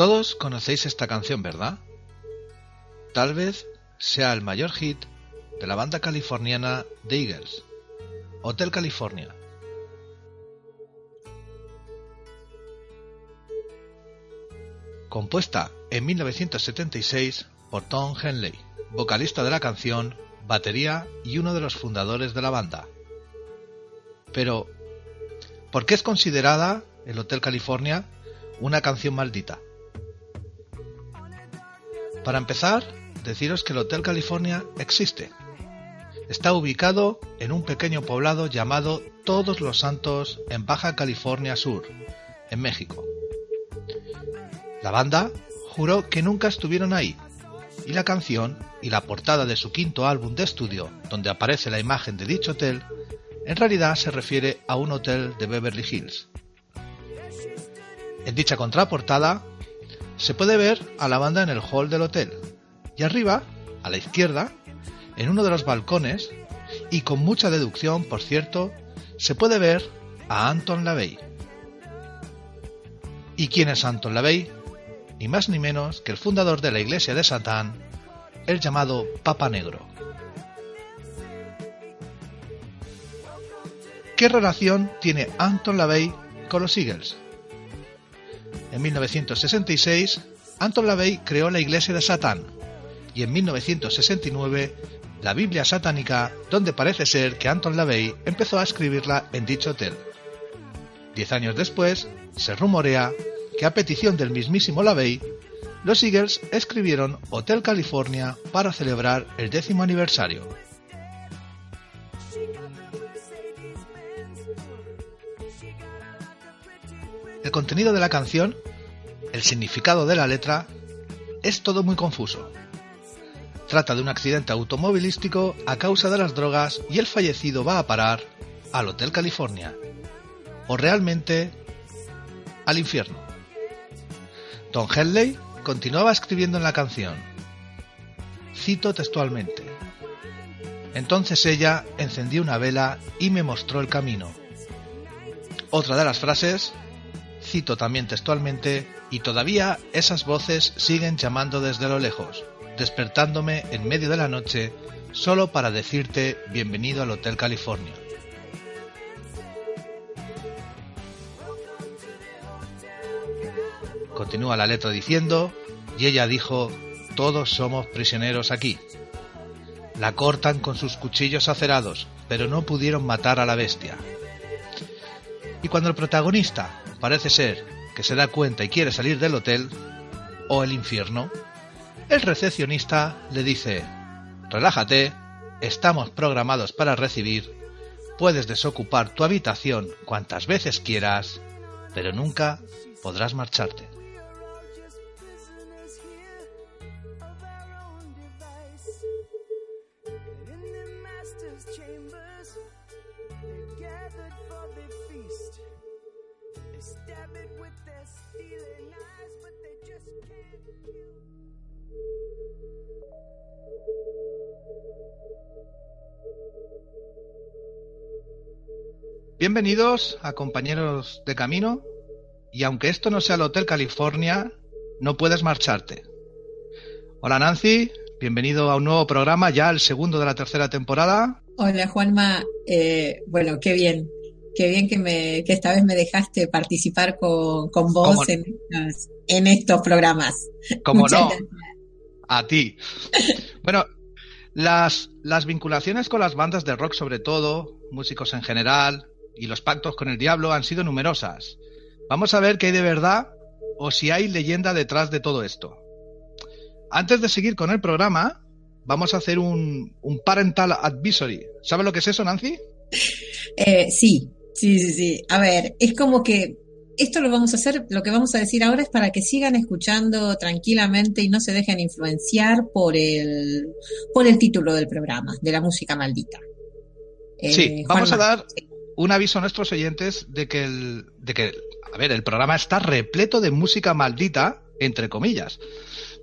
Todos conocéis esta canción, ¿verdad? Tal vez sea el mayor hit de la banda californiana The Eagles, Hotel California. Compuesta en 1976 por Tom Henley, vocalista de la canción, batería y uno de los fundadores de la banda. Pero, ¿por qué es considerada el Hotel California una canción maldita? Para empezar, deciros que el Hotel California existe. Está ubicado en un pequeño poblado llamado Todos los Santos en Baja California Sur, en México. La banda juró que nunca estuvieron ahí, y la canción y la portada de su quinto álbum de estudio, donde aparece la imagen de dicho hotel, en realidad se refiere a un hotel de Beverly Hills. En dicha contraportada se puede ver a la banda en el hall del hotel y arriba, a la izquierda, en uno de los balcones, y con mucha deducción, por cierto, se puede ver a Anton LaVey. ¿Y quién es Anton LaVey? Ni más ni menos que el fundador de la iglesia de Satán, el llamado Papa Negro. ¿Qué relación tiene Anton LaVey con los Eagles? En 1966, Anton LaVey creó la Iglesia de Satán y en 1969 la Biblia satánica, donde parece ser que Anton LaVey empezó a escribirla en dicho hotel. Diez años después, se rumorea que a petición del mismísimo LaVey, los Eagles escribieron Hotel California para celebrar el décimo aniversario. El contenido de la canción, el significado de la letra, es todo muy confuso. Trata de un accidente automovilístico a causa de las drogas y el fallecido va a parar al Hotel California. O realmente al infierno. Don Henley continuaba escribiendo en la canción. Cito textualmente. Entonces ella encendió una vela y me mostró el camino. Otra de las frases cito también textualmente, y todavía esas voces siguen llamando desde lo lejos, despertándome en medio de la noche solo para decirte bienvenido al Hotel California. Continúa la letra diciendo, y ella dijo, todos somos prisioneros aquí. La cortan con sus cuchillos acerados, pero no pudieron matar a la bestia. Y cuando el protagonista parece ser que se da cuenta y quiere salir del hotel o el infierno, el recepcionista le dice, relájate, estamos programados para recibir, puedes desocupar tu habitación cuantas veces quieras, pero nunca podrás marcharte. Bienvenidos a compañeros de camino y aunque esto no sea el Hotel California, no puedes marcharte. Hola Nancy, bienvenido a un nuevo programa, ya el segundo de la tercera temporada. Hola Juanma, eh, bueno, qué bien, qué bien que, me, que esta vez me dejaste participar con, con vos en, en, estos programas. Como no, a ti. bueno, las, las vinculaciones con las bandas de rock sobre todo, músicos en general, y los pactos con el diablo han sido numerosas. Vamos a ver qué hay de verdad o si hay leyenda detrás de todo esto. Antes de seguir con el programa, vamos a hacer un, parental advisory. ¿Sabes lo que es eso, Nancy? Eh, sí, sí, sí, sí. A ver, es como que esto lo vamos a hacer, lo que vamos a decir ahora es para que sigan escuchando tranquilamente y no se dejen influenciar por el, por el título del programa, de la música maldita. sí, eh, vamos a dar un aviso a nuestros oyentes de que el, de que, a ver, el programa está repleto de música maldita, entre comillas.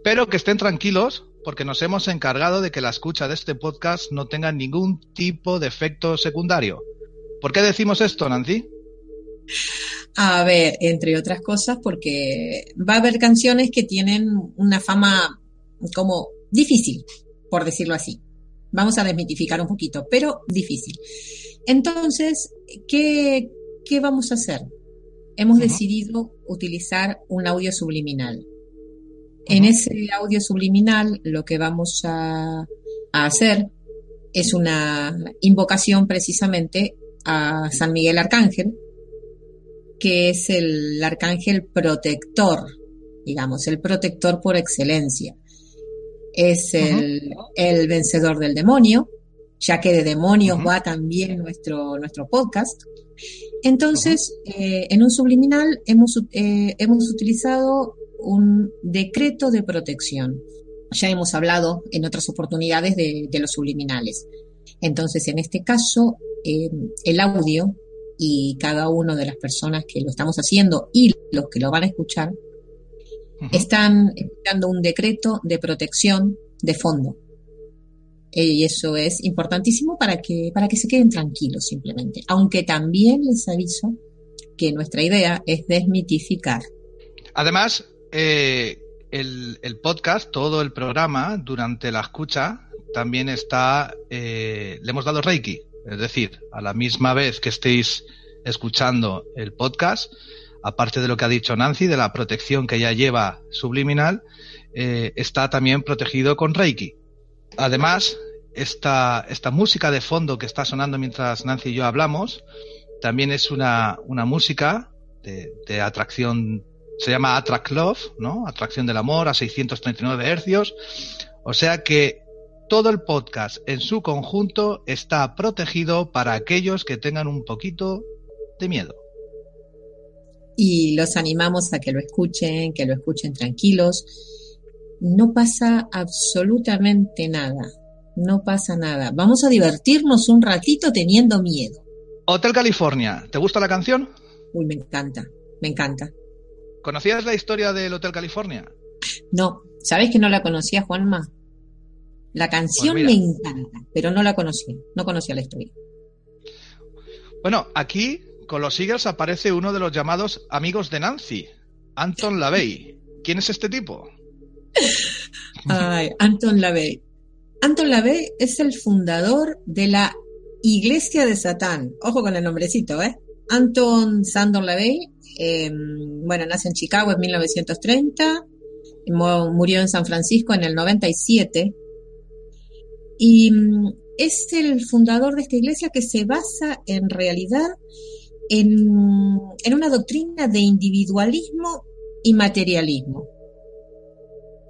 Pero que estén tranquilos porque nos hemos encargado de que la escucha de este podcast no tenga ningún tipo de efecto secundario. ¿Por qué decimos esto, Nancy? A ver, entre otras cosas, porque va a haber canciones que tienen una fama como difícil, por decirlo así. Vamos a desmitificar un poquito, pero difícil. Entonces, ¿qué, qué vamos a hacer? Hemos decidido utilizar un audio subliminal. En ese audio subliminal lo que vamos a, a hacer es una invocación precisamente a San Miguel Arcángel, que es el arcángel protector, digamos, el protector por excelencia. Es el, el vencedor del demonio, ya que de demonios va también nuestro, nuestro podcast. Entonces, eh, en un subliminal hemos, eh, hemos utilizado un decreto de protección. Ya hemos hablado en otras oportunidades de, los subliminales. Entonces, en este caso, eh, el audio y cada una de las personas que lo estamos haciendo y los que lo van a escuchar, están dando un decreto de protección de fondo y eso es importantísimo para que, para que se queden tranquilos simplemente. Aunque también les aviso que nuestra idea es desmitificar. Además, eh, el, podcast, todo el programa, durante la escucha, también está, eh, le hemos dado Reiki. Es decir, a la misma vez que estéis escuchando el podcast, aparte de lo que ha dicho Nancy, de la protección que ya lleva subliminal, eh, está también protegido con Reiki. Además, esta, esta música de fondo que está sonando mientras Nancy y yo hablamos también es una, una música de, atracción, se llama Attract Love, ¿no? Atracción del amor a 639 hercios. O sea que todo el podcast en su conjunto está protegido para aquellos que tengan un poquito de miedo. Y los animamos a que lo escuchen, que lo escuchen tranquilos. No pasa absolutamente nada no pasa nada. Vamos a divertirnos un ratito teniendo miedo. Hotel California, ¿te gusta la canción? Uy, me encanta, me encanta. ¿Conocías la historia del Hotel California? No, ¿sabes que no la conocía, Juanma? La canción pues me encanta, pero no la conocía, no conocía la historia. Bueno, aquí con los Eagles aparece uno de los llamados amigos de Nancy, Anton LaVey. ¿Quién es este tipo? Ay, Anton LaVey. Anton LaVey es el fundador de la Iglesia de Satán. Ojo con el nombrecito, ¿eh? Anton Sandor LaVey, em, bueno, nace en Chicago en 1930, murió en San Francisco en el 97 y mm, es el fundador de esta iglesia que se basa en realidad en, una doctrina de individualismo y materialismo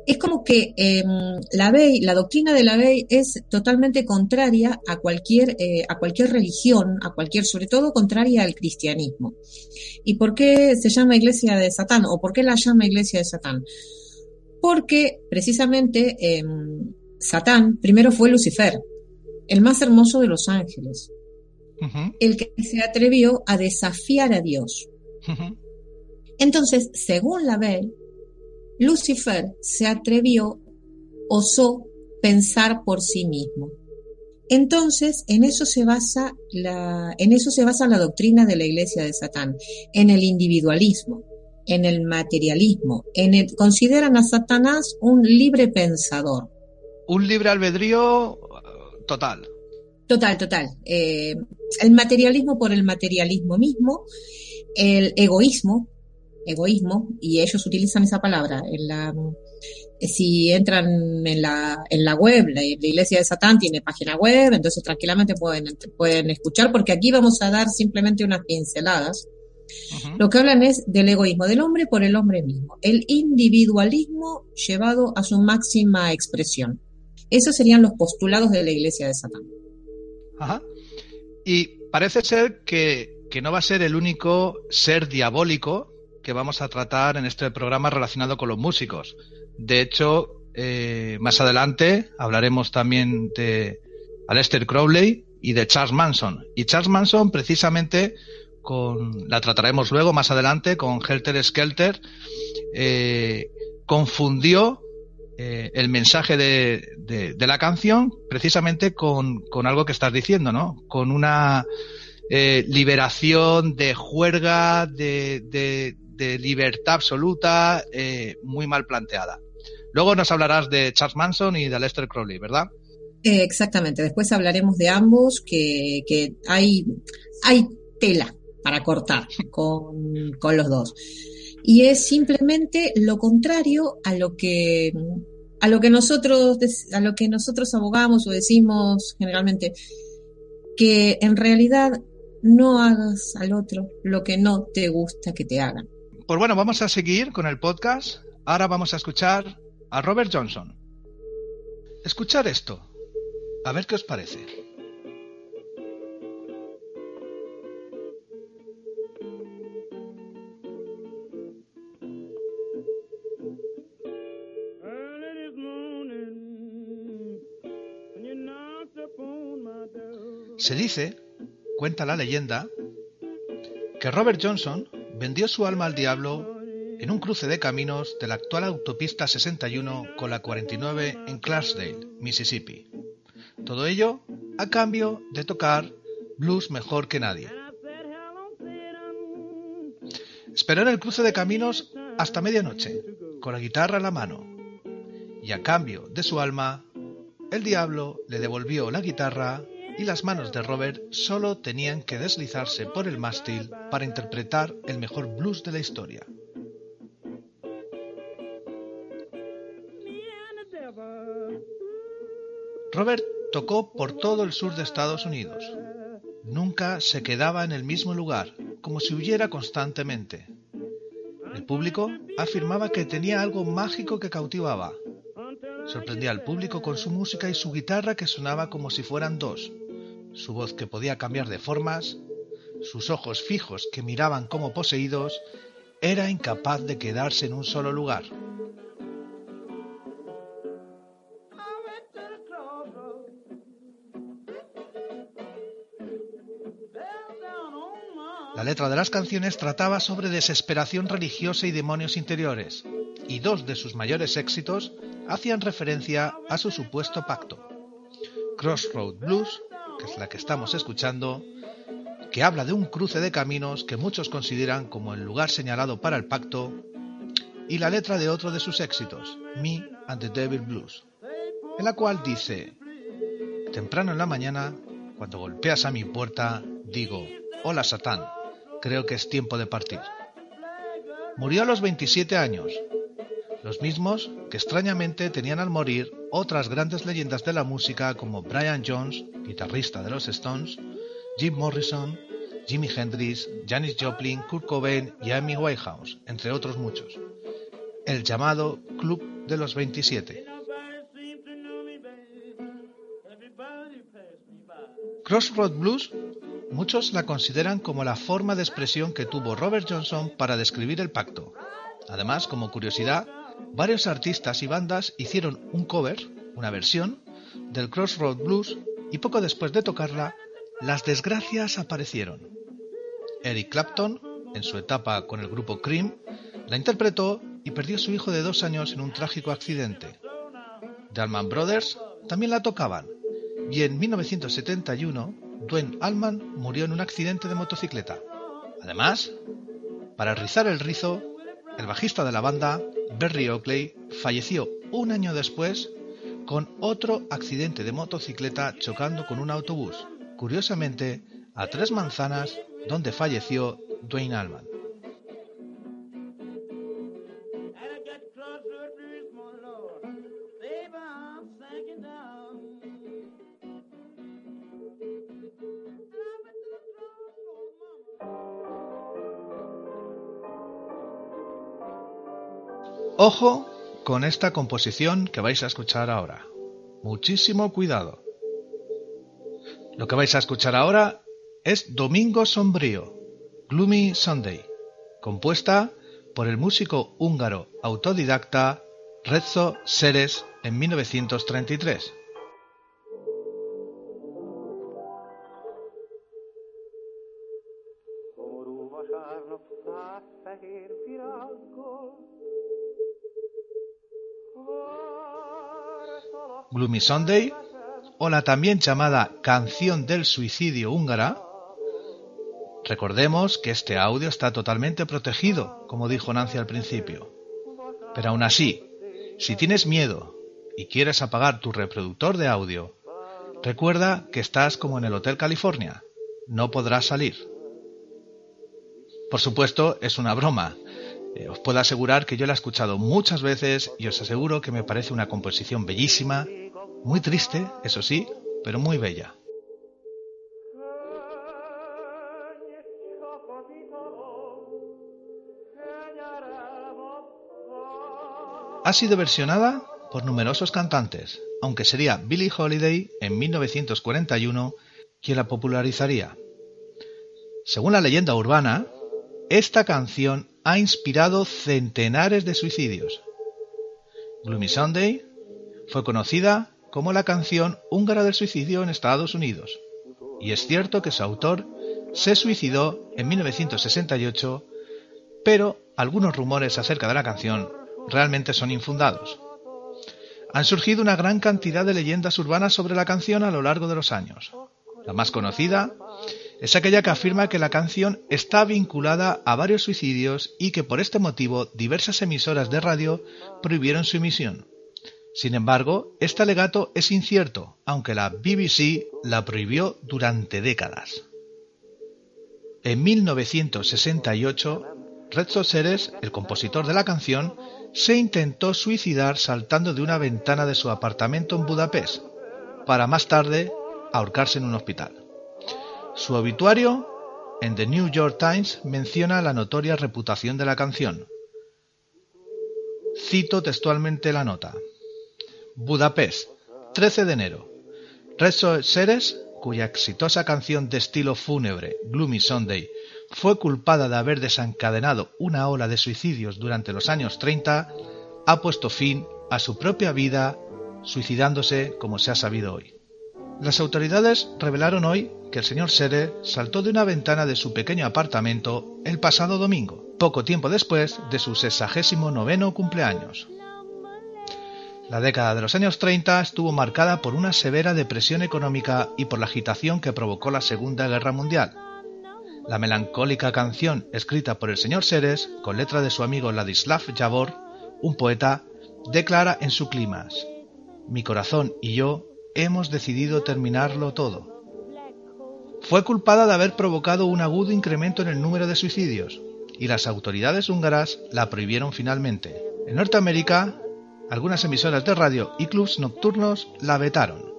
es como que em, la ley, la doctrina de la ley es totalmente contraria a cualquier, eh, a cualquier religión, a cualquier, sobre todo contraria al cristianismo. ¿Y por qué se llama iglesia de Satán? ¿O por qué la llama iglesia de Satán? Porque precisamente em, Satán primero fue Lucifer, el más hermoso de los ángeles, el que se atrevió a desafiar a Dios. Entonces, según la ley, Lucifer se atrevió, osó pensar por sí mismo. Entonces, en eso se basa la, en eso se basa la doctrina de la Iglesia de Satán, en el individualismo, en el materialismo, en el, consideran a Satanás un libre pensador. Un libre albedrío total. Total, total. Eh, el materialismo por el materialismo mismo, el egoísmo, egoísmo, y ellos utilizan esa palabra en la si entran en la, en la web, la, iglesia de Satán tiene página web, entonces tranquilamente pueden, pueden escuchar, porque aquí vamos a dar simplemente unas pinceladas. Lo que hablan es del egoísmo del hombre por el hombre mismo, el individualismo llevado a su máxima expresión. Esos serían los postulados de la iglesia de Satán. Ajá. Y parece ser que, que no va a ser el único ser diabólico que vamos a tratar en este programa relacionado con los músicos de hecho, eh, más adelante hablaremos también de Aleister Crowley y de Charles Manson. Y Charles Manson, precisamente, con, la trataremos luego, más adelante, con Helter Skelter, eh, confundió eh, el mensaje de, la canción precisamente con, algo que estás diciendo, ¿no? Con una liberación de juerga, de, libertad absoluta, muy mal planteada. Luego nos hablarás de Charles Manson y de Lester Crowley, ¿verdad? Eh, exactamente, después hablaremos de ambos, que, hay tela para cortar con, los dos. Y es simplemente lo contrario a lo que a lo que nosotros a lo que nosotros abogamos o decimos generalmente que en realidad no hagas al otro lo que no te gusta que te hagan. Pues bueno, vamos a seguir con el podcast. Ahora vamos a escuchar a Robert Johnson. Escuchar esto, a ver qué os parece. Se dice, cuenta la leyenda, que Robert Johnson vendió su alma al diablo en un cruce de caminos de la actual autopista 61 con la 49 en Clarksdale, Mississippi. Todo ello a cambio de tocar blues mejor que nadie. Esperó en el cruce de caminos hasta medianoche, con la guitarra en la mano, y a cambio de su alma, el diablo le devolvió la guitarra y las manos de Robert solo tenían que deslizarse por el mástil para interpretar el mejor blues de la historia. Robert tocó por todo el sur de Estados Unidos. Nunca se quedaba en el mismo lugar, como si huyera constantemente. El público afirmaba que tenía algo mágico que cautivaba. Sorprendía al público con su música y su guitarra que sonaba como si fueran dos, su voz que podía cambiar de formas, sus ojos fijos que miraban como poseídos, era incapaz de quedarse en un solo lugar. La letra de las canciones trataba sobre desesperación religiosa y demonios interiores, y dos de sus mayores éxitos hacían referencia a su supuesto pacto. Crossroad Blues, que es la que estamos escuchando, que habla de un cruce de caminos que muchos consideran como el lugar señalado para el pacto, y la letra de otro de sus éxitos, Me and the Devil Blues, en la cual dice, temprano en la mañana, cuando golpeas a mi puerta, digo, hola Satán, creo que es tiempo de partir. Murió a los 27 años, los mismos que extrañamente tenían al morir otras grandes leyendas de la música como Brian Jones, guitarrista de los Stones, Jim Morrison, Jimi Hendrix, Janis Joplin, Kurt Cobain y Amy Whitehouse, entre otros muchos. El llamado Club de los 27. Crossroad Blues Muchos la consideran como la forma de expresión que tuvo Robert Johnson para describir el pacto. Además, como curiosidad, varios artistas y bandas hicieron un cover, una versión, del Crossroad Blues y poco después de tocarla, las desgracias aparecieron. Eric Clapton, en su etapa con el grupo Cream, la interpretó y perdió a su hijo de dos años en un trágico accidente. The Allman Brothers también la tocaban y en 1971 Dwayne Allman murió en un accidente de motocicleta. Además, para rizar el rizo, el bajista de la banda, Berry Oakley, falleció un año después con otro accidente de motocicleta chocando con un autobús, curiosamente a tres manzanas donde falleció Dwayne Allman. Ojo con esta composición que vais a escuchar ahora. Muchísimo cuidado. Lo que vais a escuchar ahora es Domingo Sombrío, Gloomy Sunday, compuesta por el músico húngaro autodidacta Rezzo Seres en 1933. Gloomy Sunday, o la también llamada Canción del Suicidio húngara, recordemos que este audio está totalmente protegido, como dijo Nancy al principio. Pero aún así, si tienes miedo y quieres apagar tu reproductor de audio, recuerda que estás como en el Hotel California, no podrás salir. Por supuesto, es una broma, eh, os puedo asegurar que yo la he escuchado muchas veces y os aseguro que me parece una composición bellísima, muy triste, eso sí, pero muy bella. Ha sido versionada por numerosos cantantes, aunque sería Billie Holiday en 1941 quien la popularizaría. Según la leyenda urbana, esta canción ha inspirado centenares de suicidios. Gloomy Sunday fue conocida como la canción húngara del suicidio en Estados Unidos, y es cierto que su autor se suicidó en 1968, pero algunos rumores acerca de la canción realmente son infundados. Han surgido una gran cantidad de leyendas urbanas sobre la canción a lo largo de los años. La más conocida es aquella que afirma que la canción está vinculada a varios suicidios y que por este motivo diversas emisoras de radio prohibieron su emisión. Sin embargo, este alegato es incierto, aunque la BBC la prohibió durante décadas. En 1968, Red Seres, el compositor de la canción, se intentó suicidar saltando de una ventana de su apartamento en Budapest, para más tarde ahorcarse en un hospital. Su obituario en The New York Times menciona la notoria reputación de la canción. Cito textualmente la nota. Budapest, 13 de enero. Red Seres, cuya exitosa canción de estilo fúnebre, Gloomy Sunday, fue culpada de haber desencadenado una ola de suicidios durante los años 30, ha puesto fin a su propia vida suicidándose como se ha sabido hoy. Las autoridades revelaron hoy que el señor Sere saltó de una ventana de su pequeño apartamento el pasado domingo, poco tiempo después de su sexagésimo noveno cumpleaños. La década de los años 30 estuvo marcada por una severa depresión económica y por la agitación que provocó la Segunda Guerra Mundial. La melancólica canción escrita por el señor Seres, con letra de su amigo Ladislav Javor, un poeta, declara en su climas: Mi corazón y yo hemos decidido terminarlo todo. Fue culpada de haber provocado un agudo incremento en el número de suicidios, y las autoridades húngaras la prohibieron finalmente. En Norteamérica, algunas emisoras de radio y clubs nocturnos la vetaron.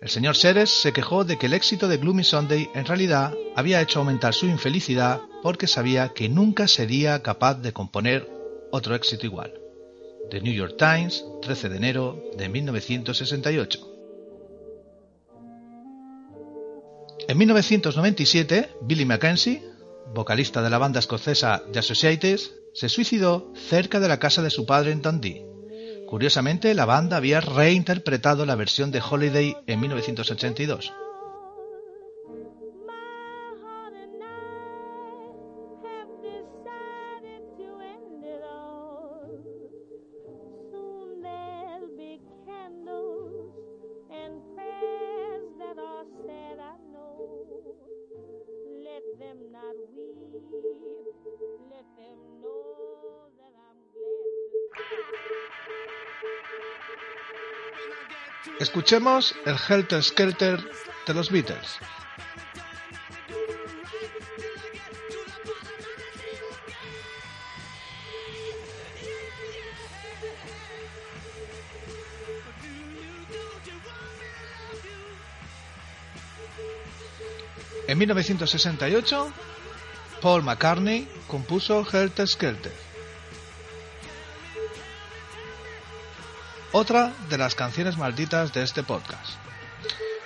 El señor Seres se quejó de que el éxito de Gloomy Sunday en realidad había hecho aumentar su infelicidad porque sabía que nunca sería capaz de componer otro éxito igual. The New York Times, 13 de enero de 1968. En 1997, Billy Mackenzie, vocalista de la banda escocesa The Associates, se suicidó cerca de la casa de su padre en Dundee. Curiosamente, la banda había reinterpretado la versión de Holiday en 1982. Escuchemos el Helter Skelter de los Beatles. En 1968, Paul McCartney compuso Helter Skelter. Otra de las canciones malditas de este podcast.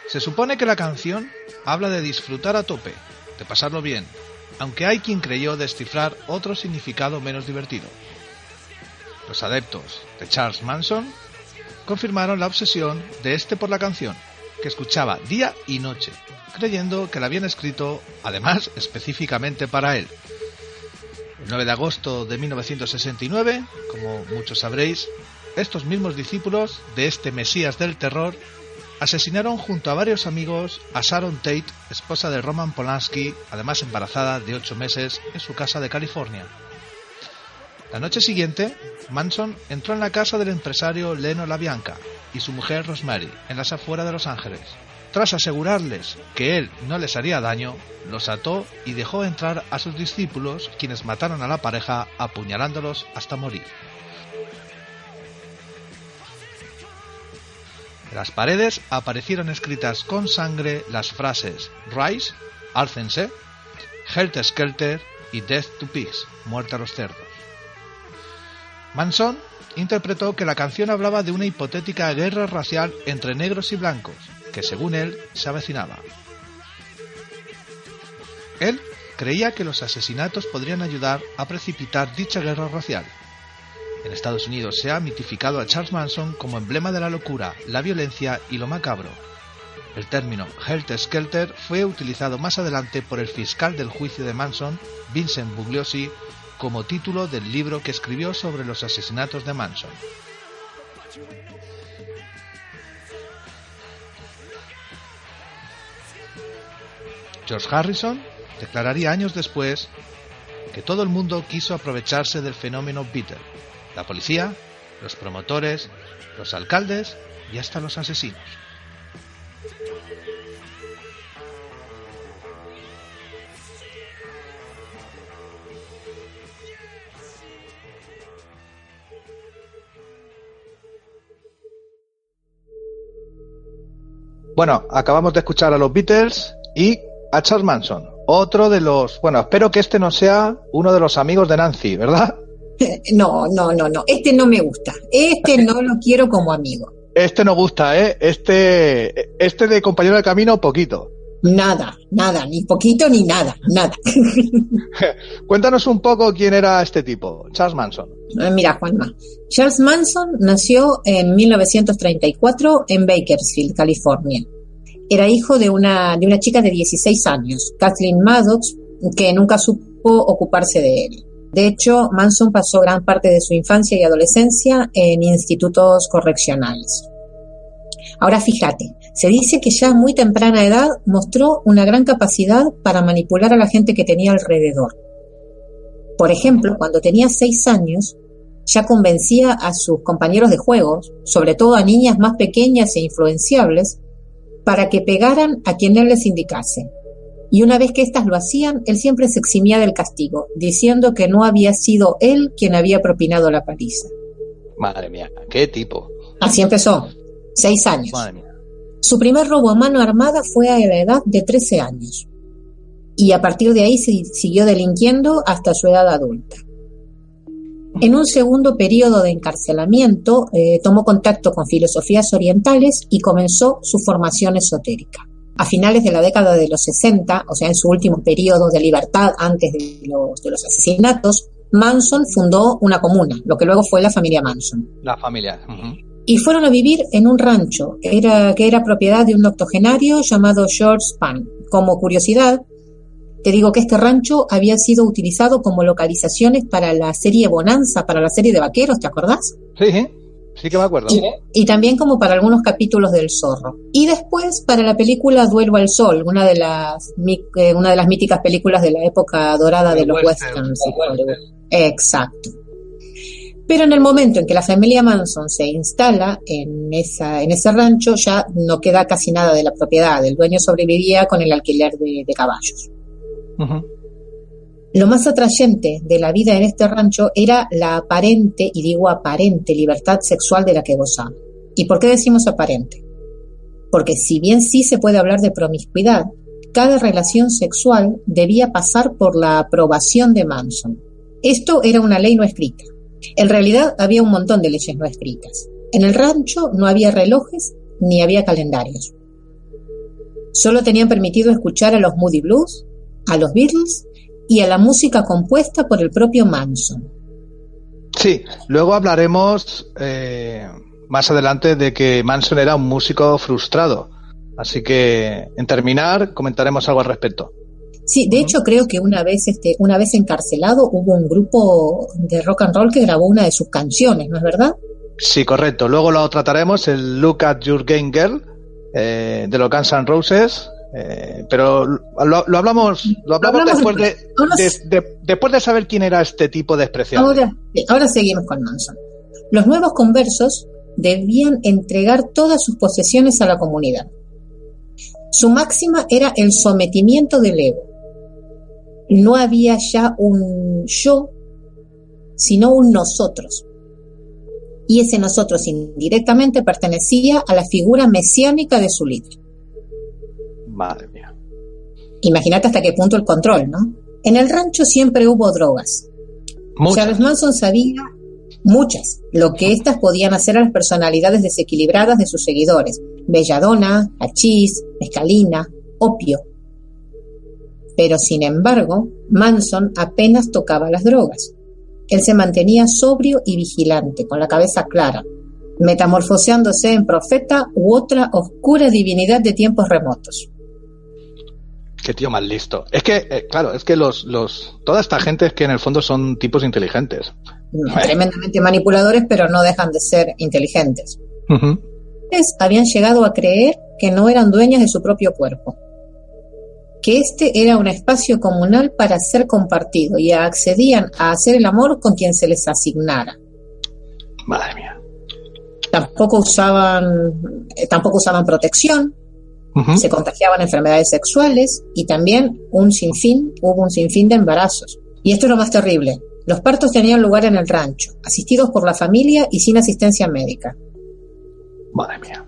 Se supone que la canción habla de disfrutar a tope, de pasarlo bien, aunque hay quien creyó descifrar otro significado menos divertido. Los adeptos de Charles Manson confirmaron la obsesión de este por la canción, que escuchaba día y noche, creyendo que la habían escrito, además, específicamente para él. El 9 de agosto de 1969, como muchos sabréis, estos mismos discípulos de este Mesías del terror asesinaron junto a varios amigos a Sharon Tate, esposa de Roman Polanski, además embarazada de ocho meses, en su casa de California. La noche siguiente, Manson entró en la casa del empresario Leno LaBianca y su mujer Rosemary, en las afueras de Los Ángeles. Tras asegurarles que él no les haría daño, los ató y dejó entrar a sus discípulos, quienes mataron a la pareja apuñalándolos hasta morir. Las paredes aparecieron escritas con sangre las frases Rise, Álcense, Helter Skelter y Death to Pigs, muerte a los cerdos. Manson interpretó que la canción hablaba de una hipotética guerra racial entre negros y blancos, que según él se avecinaba. Él creía que los asesinatos podrían ayudar a precipitar dicha guerra racial. En Estados Unidos se ha mitificado a Charles Manson como emblema de la locura, la violencia y lo macabro. El término Helter Skelter fue utilizado más adelante por el fiscal del juicio de Manson, Vincent Bugliosi, como título del libro que escribió sobre los asesinatos de Manson. George Harrison declararía años después que todo el mundo quiso aprovecharse del fenómeno Beatle, la policía, los promotores, los alcaldes y hasta los asesinos. Bueno, acabamos de escuchar a los Beatles y a Charles Manson, otro de los, bueno, espero que este no sea uno de los amigos de Nancy, ¿verdad? No, no, no, no, este no me gusta, este no lo quiero como amigo. Este no gusta, ¿eh? Este, este de compañero de camino, poquito. Nada, nada, ni poquito ni nada, nada. Cuéntanos un poco quién era este tipo, Charles Manson. Eh, Mira, Juanma, Charles Manson nació en 1934 en Bakersfield, California. Era hijo de una, de una chica de 16 años, Kathleen Maddox, que nunca supo ocuparse de él. De hecho, Manson pasó gran parte de su infancia y adolescencia en institutos correccionales. Ahora fíjate, se dice que ya a muy temprana edad mostró una gran capacidad para manipular a la gente que tenía alrededor. Por ejemplo, cuando tenía seis años, ya convencía a sus compañeros de juegos, sobre todo a niñas más pequeñas e influenciables, para que pegaran a quien él les indicase. Y una vez que éstas lo hacían, él siempre se eximía del castigo, diciendo que no había sido él quien había propinado la paliza. Madre mía, qué tipo. Así empezó, seis años. Madre mía. Su primer robo a mano armada fue a la edad de 13 años. Y a partir de ahí se siguió delinquiendo hasta su edad adulta. En un segundo periodo de encarcelamiento, eh, tomó contacto con filosofías orientales y comenzó su formación esotérica. A finales de la década de los 60, o sea, en su último periodo de libertad antes de los, de los asesinatos, Manson fundó una comuna, lo que luego fue la familia Manson. La familia. Y fueron a vivir en un rancho era, que era propiedad de un octogenario llamado George Span. Como curiosidad, te digo que este rancho había sido utilizado como localizaciones para la serie Bonanza, para la serie de vaqueros, ¿te acordás? Sí, sí. Que me acuerdo. Y también como para algunos capítulos del Zorro. Y después para la película Duelo al Sol, una de las eh, una de las míticas películas de la época dorada de, los westerns. Exacto. Pero en el momento en que la familia Manson se instala en, esa, en ese rancho, ya no queda casi nada de la propiedad. El dueño sobrevivía con el alquiler de, caballos. Lo más atrayente de la vida en este rancho era la aparente, y digo aparente, libertad sexual de la que gozaba. ¿Y por qué decimos aparente? Porque si bien sí se puede hablar de promiscuidad, cada relación sexual debía pasar por la aprobación de Manson. Esto era una ley no escrita. En realidad había un montón de leyes no escritas. En el rancho no había relojes ni había calendarios. Solo tenían permitido escuchar a los Moody Blues, a los Beatles y a la música compuesta por el propio Manson. Sí, luego hablaremos eh, más adelante de que Manson era un músico frustrado. Así que en terminar comentaremos algo al respecto. Sí, de hecho creo que una vez, este, una vez encarcelado hubo un grupo de rock and roll que grabó una de sus canciones, ¿no es verdad? Sí, correcto. Luego lo trataremos, el Look at Your Game Girl, eh, de los Guns N' Roses. Eh, pero lo, hablamos, lo hablamos, después, de, después de saber quién era este tipo de expresión. Ahora, ahora seguimos con Manson. Los nuevos conversos debían entregar todas sus posesiones a la comunidad. Su máxima era el sometimiento del ego no había ya un yo, sino un nosotros. Y ese nosotros indirectamente pertenecía a la figura mesiánica de su líder. Madre mía. Imagínate hasta qué punto el control, ¿no? En el rancho siempre hubo drogas. Charles Manson sabía muchas, lo que éstas podían hacer a las personalidades desequilibradas de sus seguidores. Belladona, hachís, mescalina, opio, pero sin embargo, Manson apenas tocaba las drogas. Él se mantenía sobrio y vigilante, con la cabeza clara, metamorfoseándose en profeta u otra oscura divinidad de tiempos remotos. Qué tío más listo. Es que, eh, claro, es que los, los, toda esta gente es que en el fondo son tipos inteligentes. Tremendamente manipuladores, pero no dejan de ser inteligentes. habían llegado a creer que no eran dueñas de su propio cuerpo que este era un espacio comunal para ser compartido y accedían a hacer el amor con quien se les asignara. Madre mía. Tampoco usaban, eh, tampoco usaban protección, se contagiaban enfermedades sexuales y también un sinfín, hubo un sinfín de embarazos. Y esto es lo más terrible. Los partos tenían lugar en el rancho, asistidos por la familia y sin asistencia médica. Madre mía.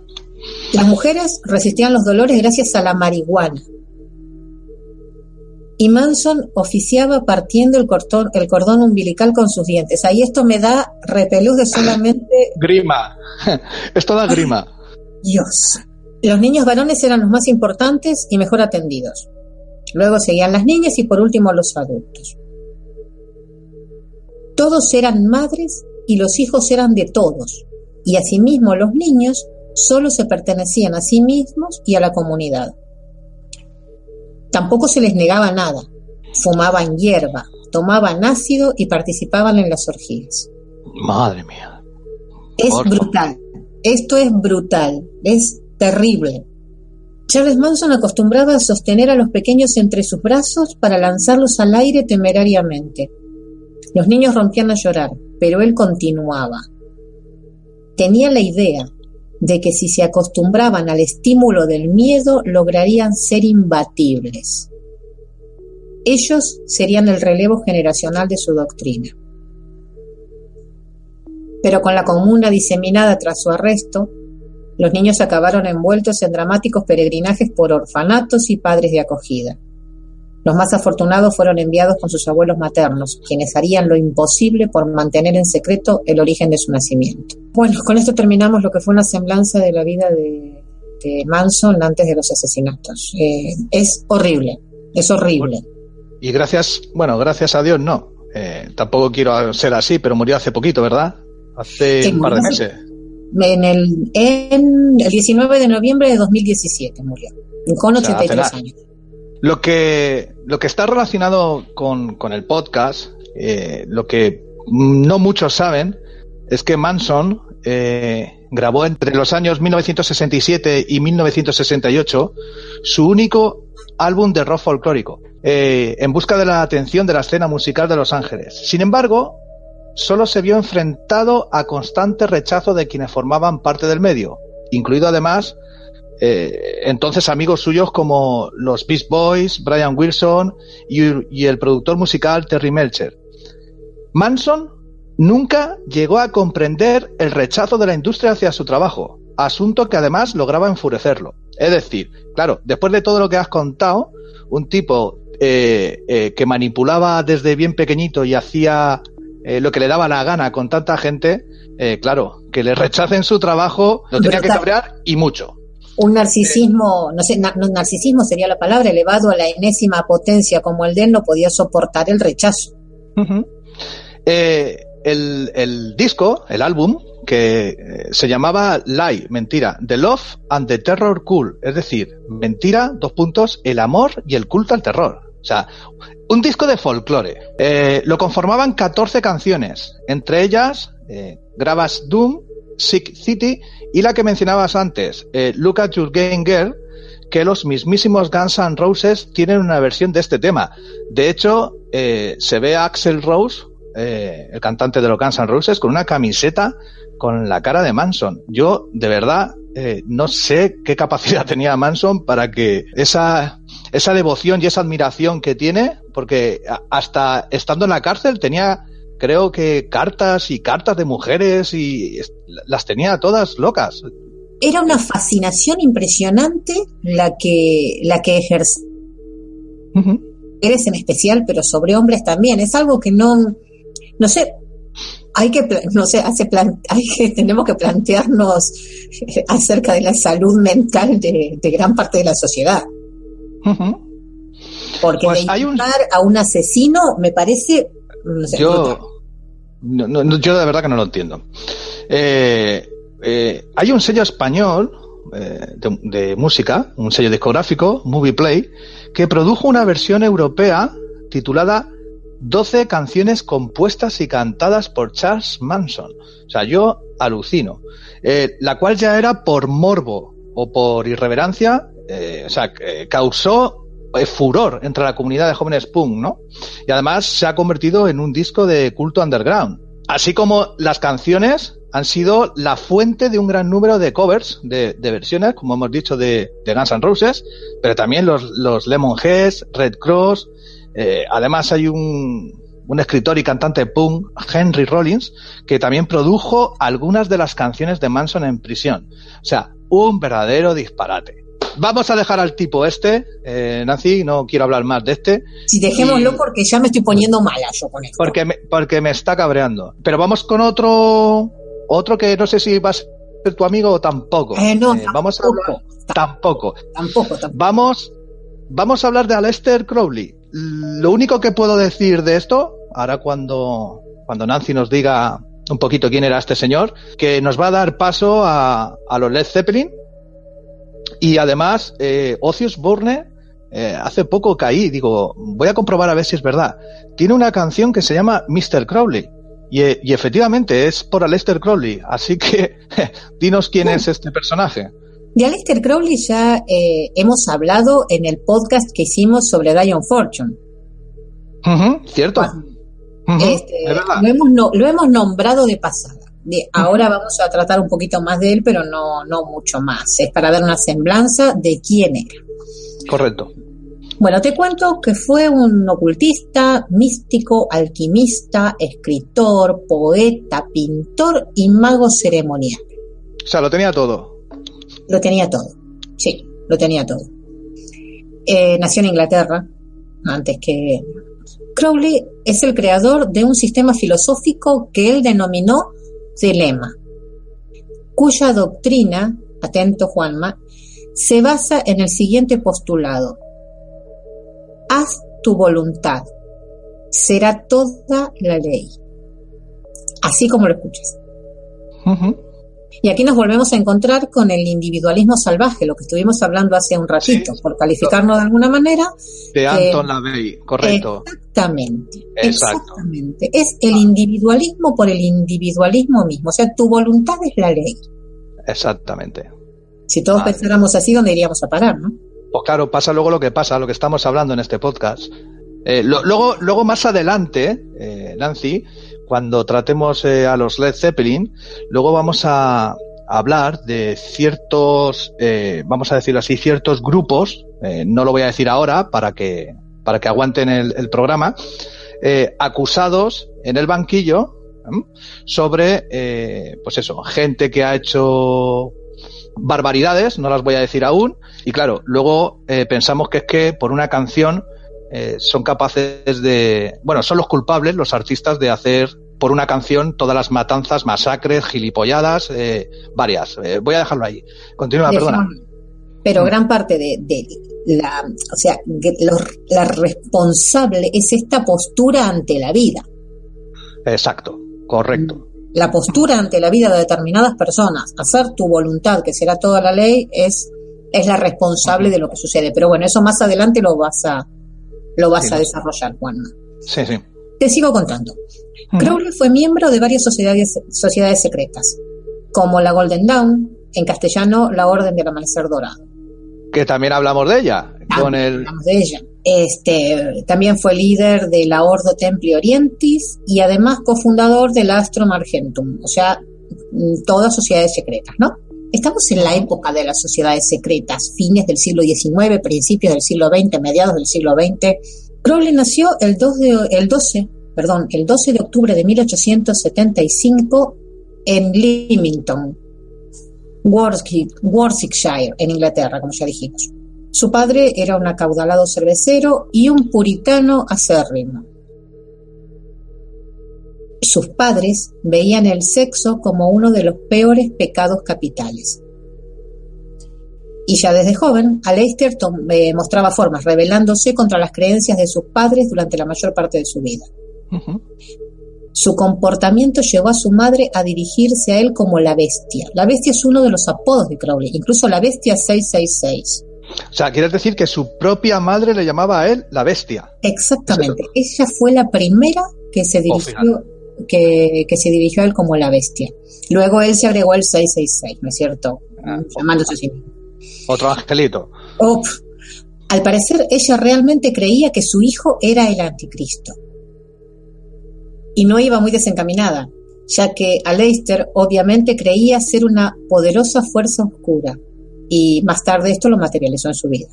Las mujeres resistían los dolores gracias a la marihuana, y Manson oficiaba partiendo el, el cordón umbilical con sus dientes. Ahí esto me da repelús de solamente... Grima. Esto da grima. Dios. Los niños varones eran los más importantes y mejor atendidos. Luego seguían las niñas y por último los adultos. Todos eran madres y los hijos eran de todos. Y asimismo los niños solo se pertenecían a sí mismos y a la comunidad. Tampoco se les negaba nada. Fumaban hierba, tomaban ácido y participaban en las orgías. Madre mía. Es brutal. Esto es brutal. Es terrible. Charles Manson acostumbraba a sostener a los pequeños entre sus brazos para lanzarlos al aire temerariamente. Los niños rompían a llorar, pero él continuaba. Tenía la idea de que si se acostumbraban al estímulo del miedo lograrían ser imbatibles. Ellos serían el relevo generacional de su doctrina. Pero con la comuna diseminada tras su arresto, los niños acabaron envueltos en dramáticos peregrinajes por orfanatos y padres de acogida. Los más afortunados fueron enviados con sus abuelos maternos, quienes harían lo imposible por mantener en secreto el origen de su nacimiento. Bueno, con esto terminamos lo que fue una semblanza de la vida de, Manson antes de los asesinatos. Eh, es horrible, es horrible. Y gracias, bueno, gracias a Dios no. Eh, tampoco quiero ser así, pero murió hace poquito, ¿verdad? Hace un par de meses. En el, en el 19 de noviembre de 2017 murió, con 83 años. Lo que, lo que está relacionado con, el podcast, eh, lo que no muchos saben, es que Manson eh, grabó entre los años 1967 y 1968 su único álbum de rock folclórico, eh, en busca de la atención de la escena musical de Los Ángeles. Sin embargo, solo se vio enfrentado a constante rechazo de quienes formaban parte del medio, incluido además eh, entonces amigos suyos como los Beast Boys, Brian Wilson y, el productor musical Terry Melcher. Manson nunca llegó a comprender el rechazo de la industria hacia su trabajo, asunto que además lograba enfurecerlo. Es decir, claro, después de todo lo que has contado, un tipo eh, eh, que manipulaba desde bien pequeñito y hacía lo que le daba la gana con tanta gente, claro, que le rechacen su trabajo, lo tenía que cabrear y mucho un narcisismo, no sé, narcisismo sería la palabra, elevado a la enésima potencia como el de él, no podía soportar el rechazo. Eh, el, disco, el álbum, que eh, se llamaba Lie, mentira, The Love and the Terror Cool, es decir, mentira, dos puntos, el amor y el culto al terror. O sea, un disco de folclore. Eh, lo conformaban 14 canciones, entre ellas Grabas Doom, Sick City y la que mencionabas antes, eh, Look at Your Game Girl, que los mismísimos Guns N' Roses tienen una versión de este tema. De hecho, eh, se ve a Axel Rose, eh, el cantante de los Guns N' Roses, con una camiseta con la cara de Manson. Yo, de verdad, no sé qué capacidad tenía Manson para que esa, esa devoción y esa admiración que tiene, porque hasta estando en la cárcel tenía creo que cartas y cartas de mujeres y las tenía todas locas. Era una fascinación impresionante la que, la que ejerce. Mujeres en especial, pero sobre hombres también. Es algo que no, no sé, hay que, no sé, hace hay que, tenemos que plantearnos acerca de la salud mental de, gran parte de la sociedad. Porque pues a un asesino me parece yo, yo de verdad que no lo entiendo. Eh, eh, hay un sello español eh, de, música, un sello discográfico, Movie Play, que produjo una versión europea titulada 12 canciones compuestas y cantadas por Charles Manson. O sea, yo alucino. la cual ya era por morbo o por irreverencia, o sea, causó furor entre la comunidad de jóvenes punk, ¿no? Y además se ha convertido en un disco de culto underground. Así como las canciones han sido la fuente de un gran número de covers, de, versiones, como hemos dicho, de, Guns N' Roses, pero también los, los Lemonheads, Red Cross. Eh, además hay un, un escritor y cantante punk, Henry Rollins, que también produjo algunas de las canciones de Manson en prisión. O sea, un verdadero disparate vamos a dejar al tipo este, eh, Nancy, no quiero hablar más de este. Sí, dejémoslo porque ya me estoy poniendo mala yo con esto. Porque me, porque me está cabreando. Pero vamos con otro, otro que no sé si va a ser tu amigo o tampoco. Eh, no, eh, tampoco, vamos a hablar, tampoco. Tampoco, tampoco. Vamos, vamos a hablar de Aleister Crowley. Lo único que puedo decir de esto, ahora cuando, cuando Nancy nos diga un poquito quién era este señor, que nos va a dar paso a, a los Led Zeppelin, y además, eh, Ocius Burne, eh, hace poco caí, digo, voy a comprobar a ver si es verdad. Tiene una canción que se llama Mr. Crowley. Y, y efectivamente es por Aleister Crowley. Así que dinos quién es este personaje. De Aleister Crowley ya eh, hemos hablado en el podcast que hicimos sobre Dion Fortune. cierto. Este, lo, hemos lo hemos nombrado de pasada ahora vamos a tratar un poquito más de él, pero no, no mucho más. Es para dar una semblanza de quién era. Correcto. Bueno, te cuento que fue un ocultista, místico, alquimista, escritor, poeta, pintor y mago ceremonial. O sea, lo tenía todo. Lo tenía todo, sí, lo tenía todo. Eh, nació en Inglaterra, antes que... Crowley es el creador de un sistema filosófico que él denominó Dilema, cuya doctrina, atento Juanma, se basa en el siguiente postulado. Haz tu voluntad, será toda la ley. Así como lo escuchas. Y aquí nos volvemos a encontrar con el individualismo salvaje, lo que estuvimos hablando hace un ratito, Sí. por calificarlo de alguna manera. De Eh, Anton LaVey, correcto. Exactamente, Exacto. exactamente. Es el individualismo por el individualismo mismo. O sea, tu voluntad es la ley. Exactamente. Si todos Vale. pensáramos así, ¿dónde iríamos a parar, no? Pues claro, pasa luego lo que pasa, lo que estamos hablando en este podcast. Eh, lo- luego, luego más adelante, eh, Nancy, cuando tratemos eh, a los Led Zeppelin, luego vamos a, hablar de ciertos, eh, vamos a decirlo así, ciertos grupos, eh, no lo voy a decir ahora para que, para que aguanten el, el programa, acusados en el banquillo sobre, pues eso, gente que ha hecho barbaridades, no las voy a decir aún, y claro, luego pensamos que es que por una canción eh, son capaces de, bueno, son los culpables, los artistas, de hacer por una canción todas las matanzas, masacres, gilipolladas, eh, varias. Eh, voy a dejarlo ahí. Continúa, perdona. Pero Mm. gran parte de, de la, o sea, la responsable es esta postura ante la vida. Exacto, correcto. La postura ante la vida de determinadas personas, hacer tu voluntad, que será toda la ley, es, es la responsable de lo que sucede. Pero bueno, eso más adelante lo vas a, lo vas Sí, a desarrollar, Juanma. Sí, sí. Te sigo contando. Crowley fue miembro de varias sociedades, sociedades secretas, como la Golden Dawn, en castellano la Orden del Amanecer Dorado. Que también hablamos de ella, con el... Hablamos de ella. Este, también fue líder de la Ordo Templi Orientis y además cofundador del Astrum Argentum, o sea, mm, todas sociedades secretas, ¿no? Estamos en la época de las sociedades secretas, fines del siglo XIX, principios del siglo XX, mediados del siglo XX. Crowley nació el, 2 de, el 12, perdón, el 12 de octubre de 1875 en Leamington, Warwickshire, en Inglaterra, como ya dijimos. Su padre era un acaudalado cervecero y un puritano acérrimo. Sus padres veían el sexo como uno de los peores pecados capitales. Y ya desde joven, Aleister eh, mostraba formas, rebelándose contra las creencias de sus padres durante la mayor parte de su vida. Su comportamiento llevó a su madre a dirigirse a él como la bestia. La bestia es uno de los apodos de Crowley, incluso la bestia 666. O sea, quieres decir que su propia madre le llamaba a él la bestia. Exactamente. Ella fue la primera que se dirigió, que, que se dirigió a él como la bestia. Luego él se agregó el 666, ¿no es cierto? Ah, Llamándose así. Otro angelito. Oh, al parecer ella realmente creía que su hijo era el anticristo. Y no iba muy desencaminada, ya que Aleister obviamente creía ser una poderosa fuerza oscura, y más tarde esto lo materializó en su vida.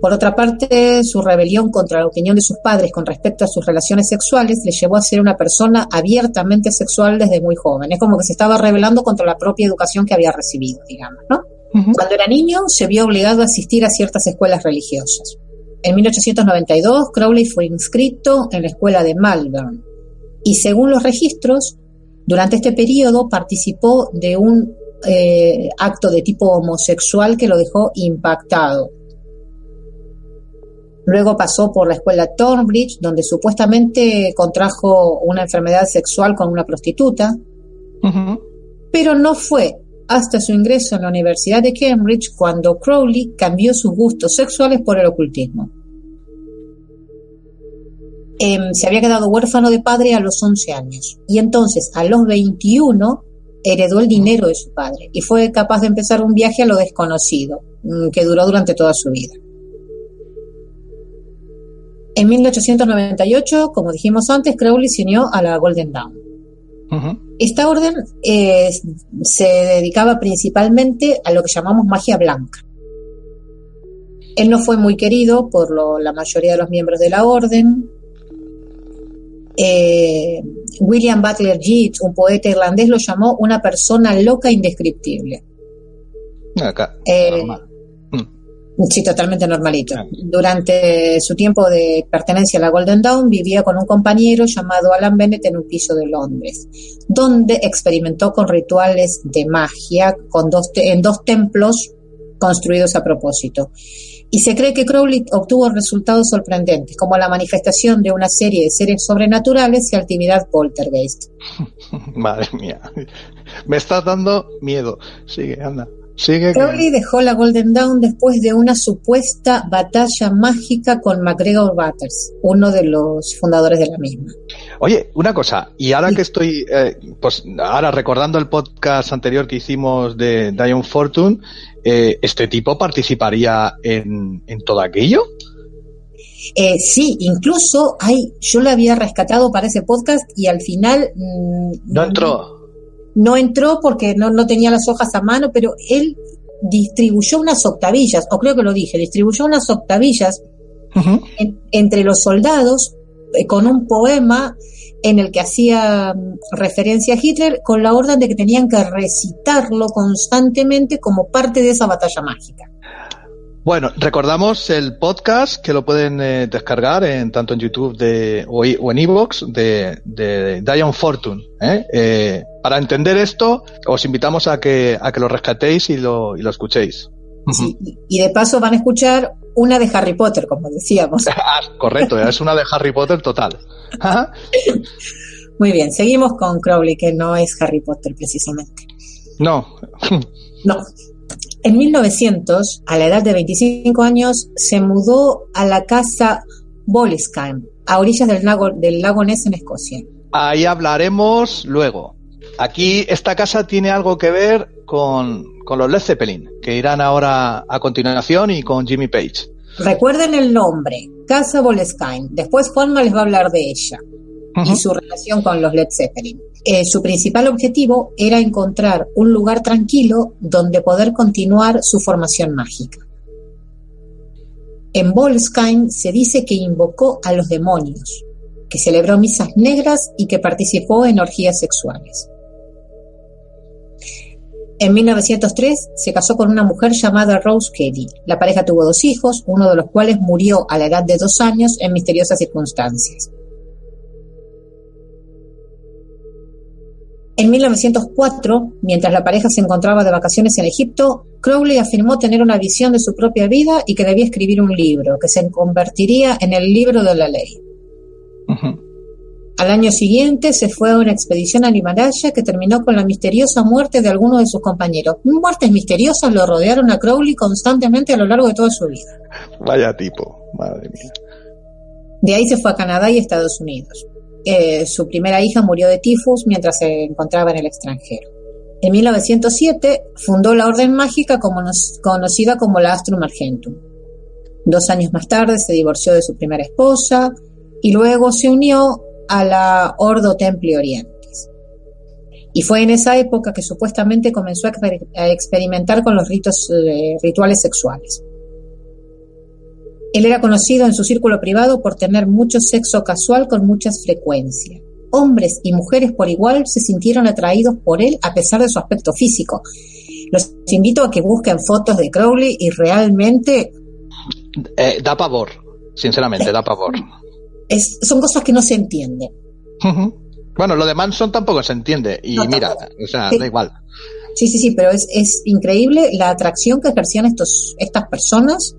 Por otra parte, su rebelión contra la opinión de sus padres con respecto a sus relaciones sexuales le llevó a ser una persona abiertamente sexual desde muy joven. Es como que se estaba rebelando contra la propia educación que había recibido, digamos, ¿no? Cuando era niño, se vio obligado a asistir a ciertas escuelas religiosas. En 1892, Crowley fue inscrito en la escuela de Malvern y según los registros, durante este periodo participó de un eh, acto de tipo homosexual que lo dejó impactado. Luego pasó por la escuela Thornbridge, donde supuestamente contrajo una enfermedad sexual con una prostituta, pero no fue hasta su ingreso en la Universidad de Cambridge cuando Crowley cambió sus gustos sexuales por el ocultismo. Em, se había quedado huérfano de padre a los 11 años y entonces a los 21 heredó el dinero de su padre y fue capaz de empezar un viaje a lo desconocido mm, que duró durante toda su vida. En 1898, como dijimos antes, Crowley se unió a la Golden Dawn. Esta orden eh, se dedicaba principalmente a lo que llamamos magia blanca. Él no fue muy querido por lo- la mayoría de los miembros de la orden. Eh, William Butler Yeats, un poeta irlandés, lo llamó una persona loca e indescriptible. Acá. Eh, normal. Sí, totalmente normalito. Durante su tiempo de pertenencia a la Golden Dawn, vivía con un compañero llamado Alan Bennett en un piso de Londres, donde experimentó con rituales de magia con dos te- en dos templos construidos a propósito. Y se cree que Crowley obtuvo resultados sorprendentes, como la manifestación de una serie de seres sobrenaturales y actividad poltergeist. Madre mía, me estás dando miedo. Sigue, anda. Sigue. Crowley dejó la Golden Dawn después de una supuesta batalla mágica con MacGregor Butters, uno de los fundadores de la misma. Oye, una cosa, y ahora que estoy, eh, pues ahora recordando el podcast anterior que hicimos de Dion Fortune, eh, ¿este tipo participaría en, en todo aquello? Eh, sí, incluso hay, yo lo había rescatado para ese podcast y al final... Mm, no entró no entró porque no, no tenía las hojas a mano, pero él distribuyó unas octavillas, o creo que lo dije, distribuyó unas octavillas entre los soldados eh, con un poema en el que hacía mm, referencia a Hitler con la orden de que tenían que recitarlo constantemente como parte de esa batalla mágica. Bueno, recordamos el podcast que lo pueden eh, descargar en tanto en YouTube de, o, en Evox de, de Dion Fortune. ¿eh? ¿eh? para entender esto, os invitamos a que, a que lo rescatéis y lo, y lo escuchéis. Sí, y de paso van a escuchar una de Harry Potter, como decíamos. Ah, correcto, es una de Harry Potter total. Muy bien, seguimos con Crowley, que no es Harry Potter precisamente. No. no. En 1900, a la edad de 25 años, se mudó a la casa Boleskine, a orillas del lago, del lago Ness en Escocia. Ahí hablaremos luego. Aquí esta casa tiene algo que ver con, los Led Zeppelin, que irán ahora a continuación y con Jimmy Page. Recuerden el nombre, Casa Boleskine. Después Juanma les va a hablar de ella y su relación con los Led Zeppelin. Eh, su principal objetivo era encontrar un lugar tranquilo donde poder continuar su formación mágica. En Boleskine se dice que invocó a los demonios, que celebró misas negras y que participó en orgías sexuales. En 1903 se casó con una mujer llamada Rose Kelly. La pareja tuvo dos hijos, uno de los cuales murió a la edad de dos años en misteriosas circunstancias. En 1904, mientras la pareja se encontraba de vacaciones en Egipto, Crowley afirmó tener una visión de su propia vida y que debía escribir un libro, que se convertiría en el libro de la ley. Al año siguiente se fue a una expedición al Himalaya que terminó con la misteriosa muerte de algunos de sus compañeros. Muertes misteriosas lo rodearon a Crowley constantemente a lo largo de toda su vida. Vaya tipo, madre mía. De ahí se fue a Canadá y Estados Unidos. Su primera hija murió de tifus mientras se encontraba en el extranjero. En 1907 fundó la Orden Mágica conocida como la Astrum Argentum. Dos años más tarde se divorció de su primera esposa y luego se unió a la Ordo Templi Orientis. Y fue en esa época que supuestamente comenzó a experimentar con los ritos, eh, rituales sexuales. Él era conocido en su círculo privado por tener mucho sexo casual con muchas frecuencias. Hombres y mujeres por igual se sintieron atraídos por él a pesar de su aspecto físico. Los invito a que busquen fotos de Crowley y realmente... Eh, da pavor, sinceramente, da pavor. Es, son cosas que no se entienden. Bueno, lo de Manson tampoco se entiende y mira, o sea, da igual. Sí, sí, sí, pero es, es increíble la atracción que ejercían estos, estas personas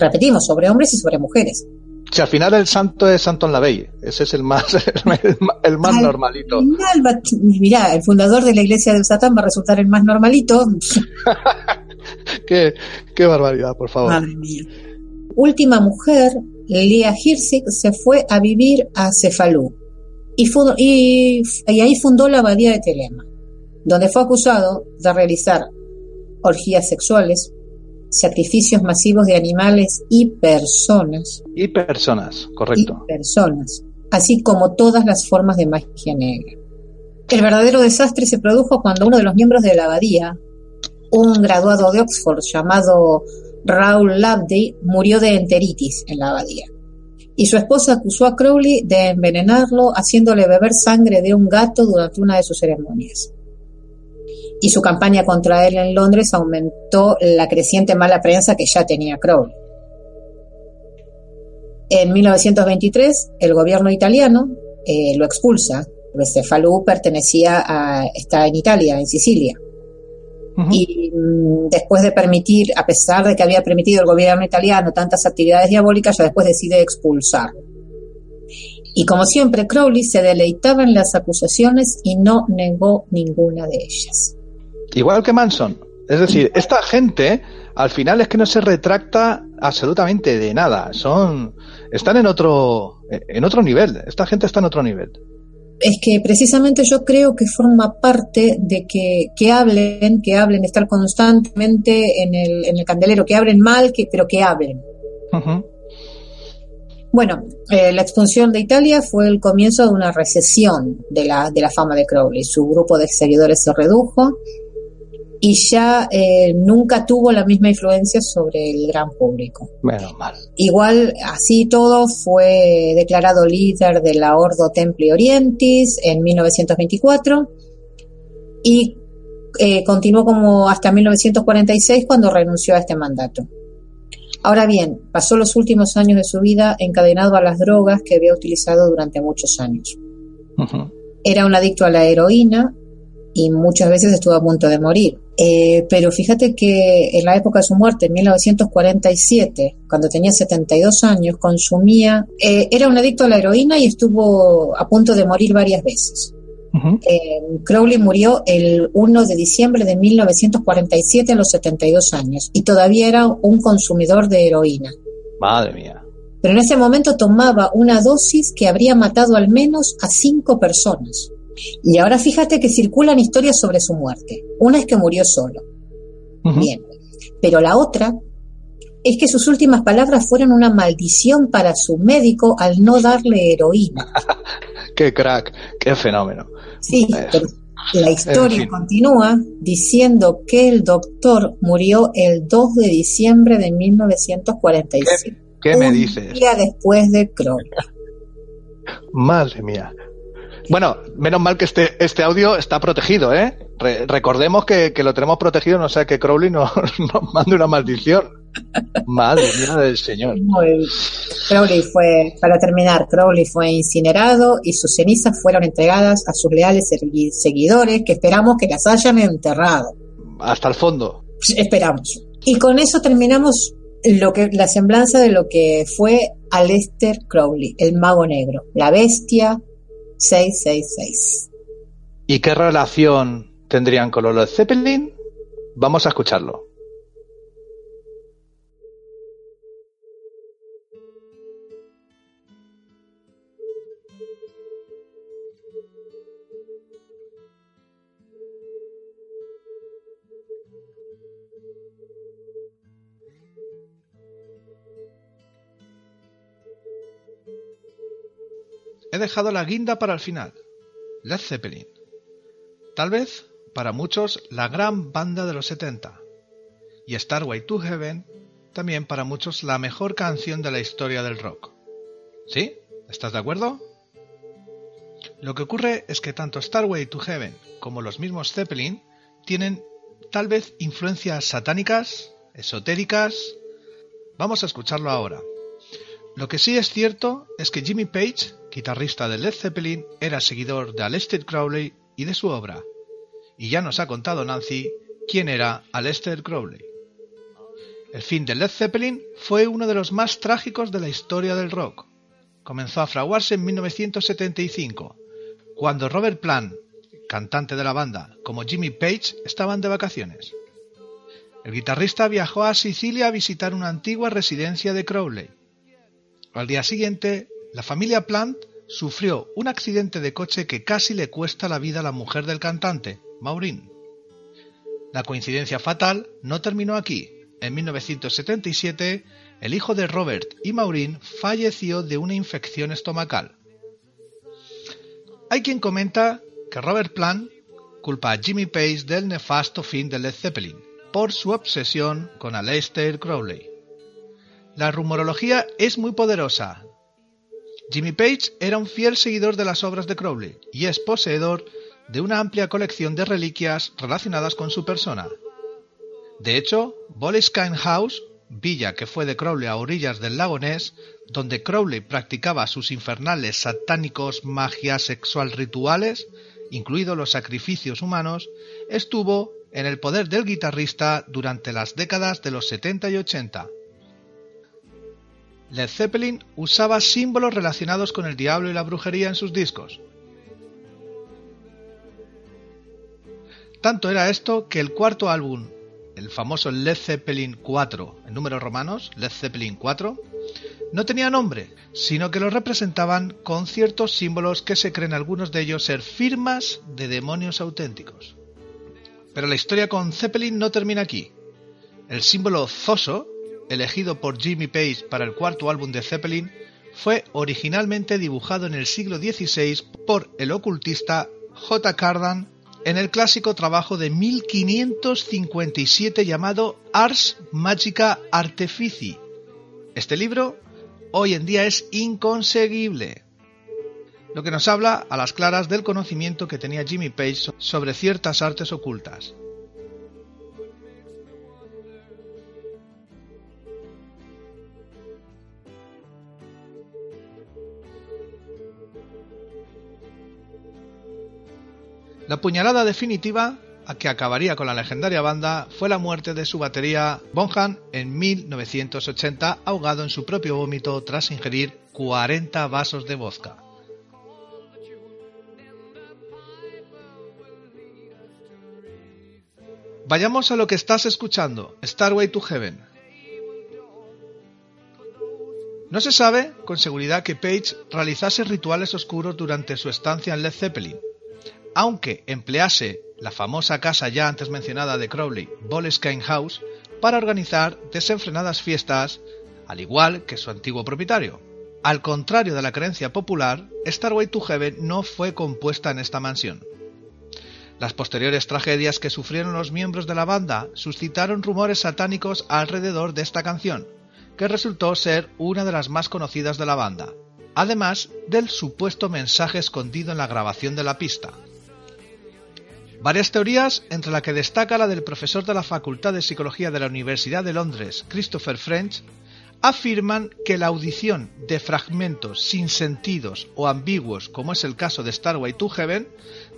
Repetimos, sobre hombres y sobre mujeres. Si al final el santo es Anton Lavey, ese es el más, el, más normalito. mira, el fundador de la iglesia de Satán va a resultar el más normalito. qué, qué barbaridad, por favor. Madre mía. Última mujer, Leah Hirsig, se fue a vivir a Cefalú y, y, y ahí fundó la abadía de Telema, donde fue acusado de realizar orgías sexuales, sacrificios masivos de animales y personas. Y personas, correcto. Y personas, así como todas las formas de magia negra. El verdadero desastre se produjo cuando uno de los miembros de la abadía, un graduado de Oxford llamado Raúl Labdey, murió de enteritis en la abadía. Y su esposa acusó a Crowley de envenenarlo haciéndole beber sangre de un gato durante una de sus ceremonias y su campaña contra él en Londres aumentó la creciente mala prensa que ya tenía Crowley. En 1923, el gobierno italiano eh, lo expulsa, Falú pertenecía a, está en Italia, en Sicilia. y mm, después de permitir, a pesar de que había permitido el gobierno italiano tantas actividades diabólicas, ya después decide expulsar. Y como siempre, Crowley se deleitaba en las acusaciones y no negó ninguna de ellas. Igual que Manson. Es decir, esta gente al final es que no se retracta absolutamente de nada. Son están en otro en otro nivel. Esta gente está en otro nivel es que precisamente yo creo que forma parte de que, que hablen, que hablen, estar constantemente en el, en el candelero, que hablen mal, que, pero que hablen. Bueno, eh, la expulsión de Italia fue el comienzo de una recesión de la, de la fama de Crowley. Su grupo de seguidores se redujo y ya eh, nunca tuvo la misma influencia sobre el gran público. Menos mal. Igual, así todo, fue declarado líder de la Ordo Templi Orientis en 1924 y eh, continuó como hasta 1946 cuando renunció a este mandato. Ahora bien, pasó los últimos años de su vida encadenado a las drogas que había utilizado durante muchos años. Era un adicto a la heroína y muchas veces estuvo a punto de morir. Eh, pero fíjate que en la época de su muerte, en 1947, cuando tenía 72 años, consumía, eh, era un adicto a la heroína y estuvo a punto de morir varias veces. Eh, Crowley murió el 1 de diciembre de 1947 a los 72 años y todavía era un consumidor de heroína. Madre mía. Pero en ese momento tomaba una dosis que habría matado al menos a cinco personas. Y ahora fíjate que circulan historias sobre su muerte. Una es que murió solo. Bien. Pero la otra es que sus últimas palabras fueron una maldición para su médico al no darle heroína. qué crack, qué fenómeno. Sí, eh, pero la historia continúa diciendo que el doctor murió el 2 de diciembre de 1945. ¿Qué, me dices? Un día después de Crowley. Madre mía. Bueno, menos mal que este, este audio está protegido, ¿eh? recordemos que, lo tenemos protegido, no sea que Crowley nos, mande una maldición. Madre mía del Señor. Crowley fue, para terminar, Crowley fue incinerado y sus cenizas fueron entregadas a sus leales seguidores que esperamos que las hayan enterrado. Hasta el fondo. Esperamos. Y con eso terminamos lo que, la semblanza de lo que fue Aleister Crowley, el mago negro, la bestia, 666. ¿Y qué relación tendrían con los Zeppelin? Vamos a escucharlo. Dejado la guinda para el final. Led Zeppelin. Tal vez, para muchos, la gran banda de los 70. Y Starway to Heaven, también para muchos la mejor canción de la historia del rock. ¿Sí? ¿Estás de acuerdo? Lo que ocurre es que tanto Starway to Heaven como los mismos Zeppelin tienen tal vez influencias satánicas, esotéricas. Vamos a escucharlo ahora. Lo que sí es cierto es que Jimmy Page guitarrista de Led Zeppelin, era seguidor de Aleister Crowley y de su obra. Y ya nos ha contado Nancy quién era Aleister Crowley. El fin de Led Zeppelin fue uno de los más trágicos de la historia del rock. Comenzó a fraguarse en 1975, cuando Robert Plant, cantante de la banda, como Jimmy Page estaban de vacaciones. El guitarrista viajó a Sicilia a visitar una antigua residencia de Crowley. Al día siguiente, la familia Plant sufrió un accidente de coche que casi le cuesta la vida a la mujer del cantante, Maureen. La coincidencia fatal no terminó aquí. En 1977, el hijo de Robert y Maureen falleció de una infección estomacal. Hay quien comenta que Robert Plant culpa a Jimmy Page del nefasto fin de Led Zeppelin por su obsesión con Aleister Crowley. La rumorología es muy poderosa Jimmy Page era un fiel seguidor de las obras de Crowley y es poseedor de una amplia colección de reliquias relacionadas con su persona. De hecho, Boleskine House, villa que fue de Crowley a orillas del lago Ness, donde Crowley practicaba sus infernales satánicos magias sexual rituales, incluidos los sacrificios humanos, estuvo en el poder del guitarrista durante las décadas de los 70 y 80. Led Zeppelin usaba símbolos relacionados con el diablo y la brujería en sus discos. Tanto era esto que el cuarto álbum, el famoso Led Zeppelin 4, en números romanos, Led Zeppelin 4, no tenía nombre, sino que lo representaban con ciertos símbolos que se creen algunos de ellos ser firmas de demonios auténticos. Pero la historia con Zeppelin no termina aquí. El símbolo Zoso, elegido por Jimmy Page para el cuarto álbum de Zeppelin, fue originalmente dibujado en el siglo XVI por el ocultista J. Cardan en el clásico trabajo de 1557 llamado Ars Magica Artifici. Este libro hoy en día es inconseguible, lo que nos habla a las claras del conocimiento que tenía Jimmy Page sobre ciertas artes ocultas. La puñalada definitiva a que acabaría con la legendaria banda fue la muerte de su batería Bonham en 1980 ahogado en su propio vómito tras ingerir 40 vasos de vodka. Vayamos a lo que estás escuchando, Starway to Heaven. No se sabe con seguridad que Page realizase rituales oscuros durante su estancia en Led Zeppelin, aunque emplease la famosa casa ya antes mencionada de Crowley, Boleskine House, para organizar desenfrenadas fiestas, al igual que su antiguo propietario. Al contrario de la creencia popular, Starway to Heaven no fue compuesta en esta mansión. Las posteriores tragedias que sufrieron los miembros de la banda suscitaron rumores satánicos alrededor de esta canción, que resultó ser una de las más conocidas de la banda, además del supuesto mensaje escondido en la grabación de la pista. Varias teorías, entre las que destaca la del profesor de la Facultad de Psicología de la Universidad de Londres, Christopher French, afirman que la audición de fragmentos sin sentidos o ambiguos, como es el caso de Starway to Heaven,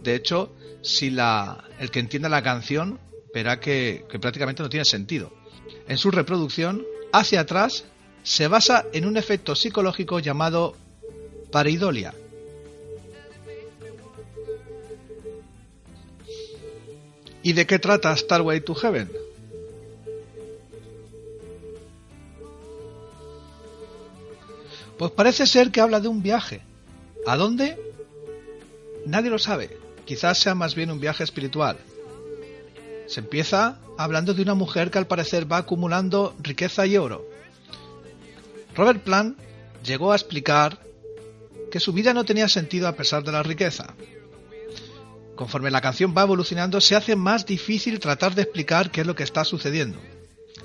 de hecho, si la, el que entienda la canción verá que, que prácticamente no tiene sentido. En su reproducción, hacia atrás, se basa en un efecto psicológico llamado pareidolia, ¿Y de qué trata Starway to Heaven? Pues parece ser que habla de un viaje. ¿A dónde? Nadie lo sabe. Quizás sea más bien un viaje espiritual. Se empieza hablando de una mujer que al parecer va acumulando riqueza y oro. Robert Plant llegó a explicar que su vida no tenía sentido a pesar de la riqueza. Conforme la canción va evolucionando, se hace más difícil tratar de explicar qué es lo que está sucediendo.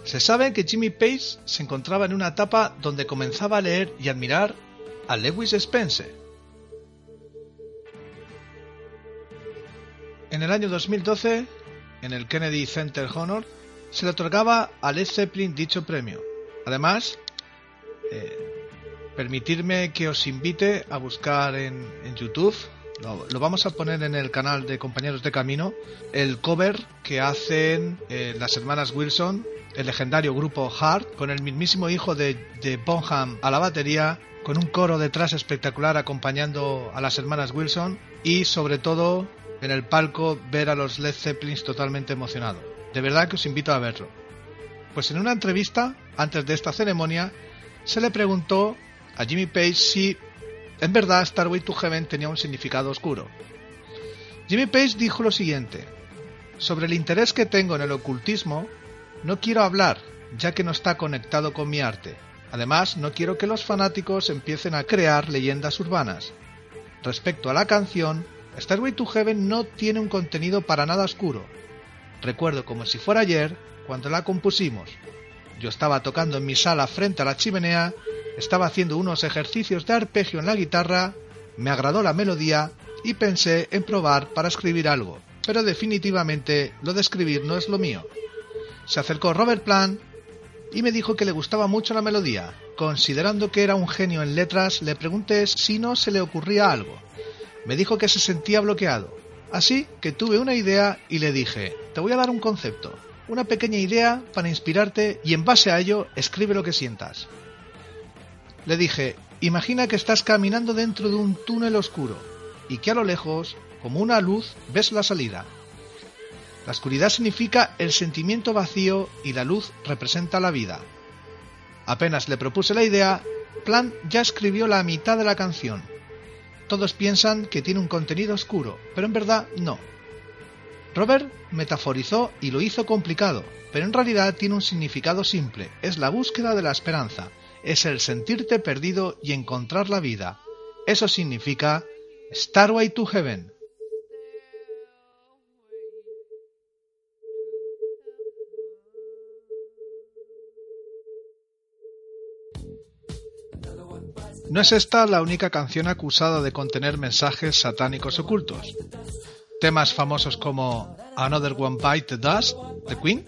Se sabe que Jimmy Page se encontraba en una etapa donde comenzaba a leer y admirar a Lewis Spencer. En el año 2012, en el Kennedy Center Honor, se le otorgaba a Led Zeppelin dicho premio. Además, eh, permitirme que os invite a buscar en, en YouTube lo, vamos a poner en el canal de Compañeros de Camino, el cover que hacen eh, las hermanas Wilson, el legendario grupo Heart, con el mismísimo hijo de, de Bonham a la batería, con un coro detrás espectacular acompañando a las hermanas Wilson y sobre todo en el palco ver a los Led Zeppelins totalmente emocionados. De verdad que os invito a verlo. Pues en una entrevista, antes de esta ceremonia, se le preguntó a Jimmy Page si en verdad, Starway to Heaven tenía un significado oscuro. Jimmy Page dijo lo siguiente: Sobre el interés que tengo en el ocultismo, no quiero hablar, ya que no está conectado con mi arte. Además, no quiero que los fanáticos empiecen a crear leyendas urbanas. Respecto a la canción, Starway to Heaven no tiene un contenido para nada oscuro. Recuerdo como si fuera ayer cuando la compusimos. Yo estaba tocando en mi sala frente a la chimenea estaba haciendo unos ejercicios de arpegio en la guitarra, me agradó la melodía y pensé en probar para escribir algo, pero definitivamente lo de escribir no es lo mío. Se acercó Robert Plant y me dijo que le gustaba mucho la melodía. Considerando que era un genio en letras, le pregunté si no se le ocurría algo. Me dijo que se sentía bloqueado. Así que tuve una idea y le dije, te voy a dar un concepto, una pequeña idea para inspirarte y en base a ello escribe lo que sientas. Le dije, imagina que estás caminando dentro de un túnel oscuro y que a lo lejos, como una luz, ves la salida. La oscuridad significa el sentimiento vacío y la luz representa la vida. Apenas le propuse la idea, Plan ya escribió la mitad de la canción. Todos piensan que tiene un contenido oscuro, pero en verdad no. Robert metaforizó y lo hizo complicado, pero en realidad tiene un significado simple, es la búsqueda de la esperanza, es el sentirte perdido y encontrar la vida. Eso significa Starway to Heaven. No es esta la única canción acusada de contener mensajes satánicos ocultos. Temas famosos como Another One Bite the Dust, The Queen,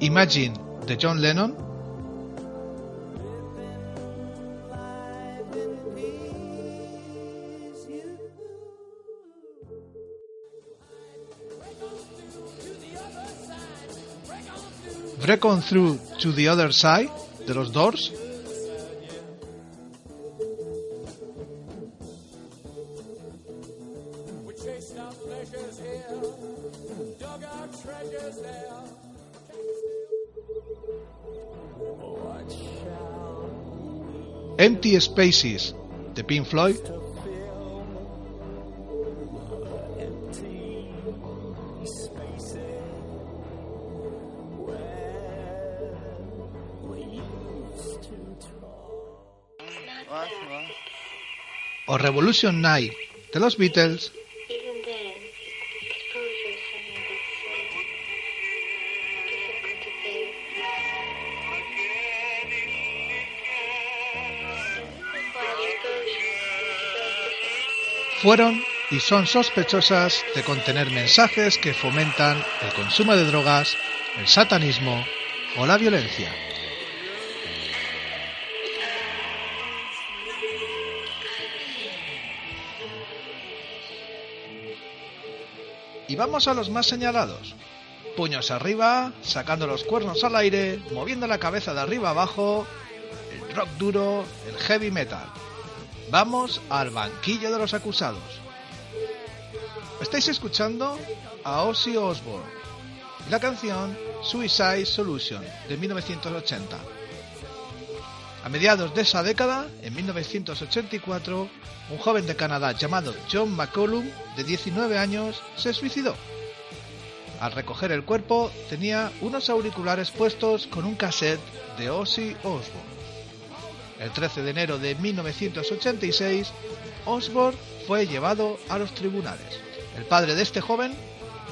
Imagine de John Lennon, Break on Through to the Other Side de los Doors, Empty Spaces de Pink Floyd, o Revolution Night de los Beatles, fueron y son sospechosas de contener mensajes que fomentan el consumo de drogas, el satanismo o la violencia. Y vamos a los más señalados. Puños arriba, sacando los cuernos al aire, moviendo la cabeza de arriba abajo, el rock duro, el heavy metal. Vamos al banquillo de los acusados. Estáis escuchando a Ozzy Osbourne y la canción Suicide Solution de 1980. A mediados de esa década, en 1984, un joven de Canadá llamado John McCollum, de 19 años, se suicidó. Al recoger el cuerpo, tenía unos auriculares puestos con un cassette de Ozzy Osbourne. El 13 de enero de 1986, Osborne fue llevado a los tribunales. El padre de este joven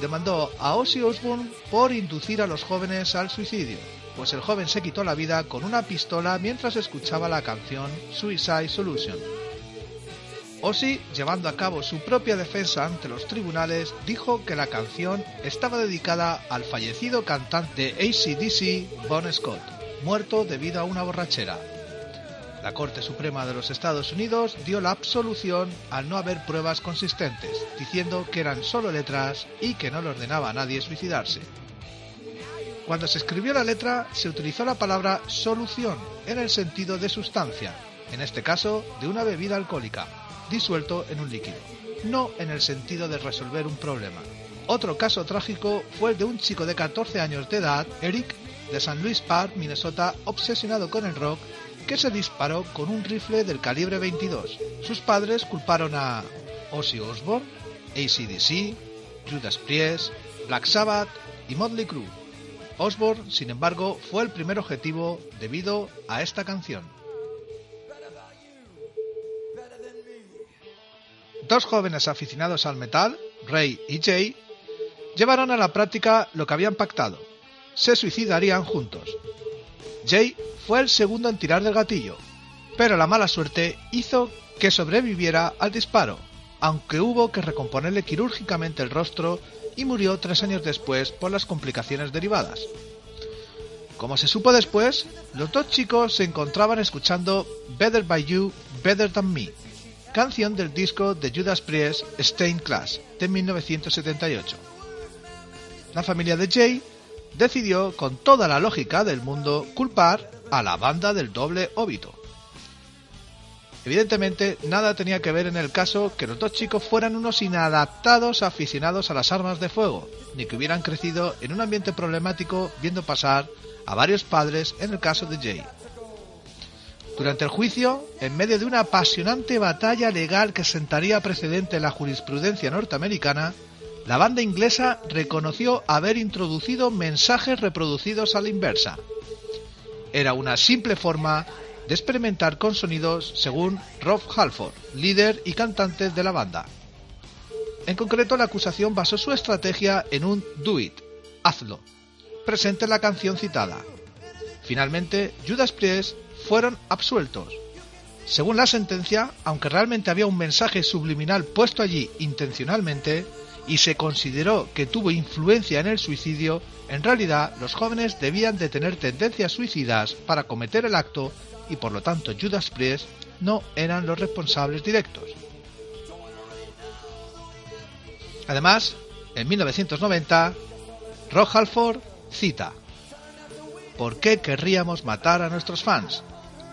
demandó a Ozzy Osbourne por inducir a los jóvenes al suicidio, pues el joven se quitó la vida con una pistola mientras escuchaba la canción Suicide Solution. Ozzy, llevando a cabo su propia defensa ante los tribunales, dijo que la canción estaba dedicada al fallecido cantante de ACDC, Bon Scott, muerto debido a una borrachera. La Corte Suprema de los Estados Unidos dio la absolución al no haber pruebas consistentes, diciendo que eran solo letras y que no le ordenaba a nadie suicidarse. Cuando se escribió la letra se utilizó la palabra solución en el sentido de sustancia, en este caso de una bebida alcohólica, disuelto en un líquido, no en el sentido de resolver un problema. Otro caso trágico fue el de un chico de 14 años de edad, Eric, de San Luis Park, Minnesota, obsesionado con el rock que se disparó con un rifle del calibre 22. Sus padres culparon a Ozzy Osbourne, ACDC, Judas Priest, Black Sabbath y Motley Crue. Osbourne, sin embargo, fue el primer objetivo debido a esta canción. Dos jóvenes aficionados al metal, Ray y Jay, llevaron a la práctica lo que habían pactado. Se suicidarían juntos. Jay fue el segundo en tirar del gatillo, pero la mala suerte hizo que sobreviviera al disparo, aunque hubo que recomponerle quirúrgicamente el rostro y murió tres años después por las complicaciones derivadas. Como se supo después, los dos chicos se encontraban escuchando Better by You, Better Than Me, canción del disco de Judas Priest Stained Class de 1978. La familia de Jay decidió, con toda la lógica del mundo, culpar a la banda del doble óbito. Evidentemente, nada tenía que ver en el caso que los dos chicos fueran unos inadaptados aficionados a las armas de fuego, ni que hubieran crecido en un ambiente problemático viendo pasar a varios padres en el caso de Jay. Durante el juicio, en medio de una apasionante batalla legal que sentaría precedente en la jurisprudencia norteamericana, la banda inglesa reconoció haber introducido mensajes reproducidos a la inversa. Era una simple forma de experimentar con sonidos según Rob Halford, líder y cantante de la banda. En concreto, la acusación basó su estrategia en un do it, hazlo, presente en la canción citada. Finalmente, Judas Priest fueron absueltos. Según la sentencia, aunque realmente había un mensaje subliminal puesto allí intencionalmente y se consideró que tuvo influencia en el suicidio, en realidad los jóvenes debían de tener tendencias suicidas para cometer el acto y por lo tanto Judas Priest no eran los responsables directos. Además, en 1990, Rob Halford cita ¿Por qué querríamos matar a nuestros fans?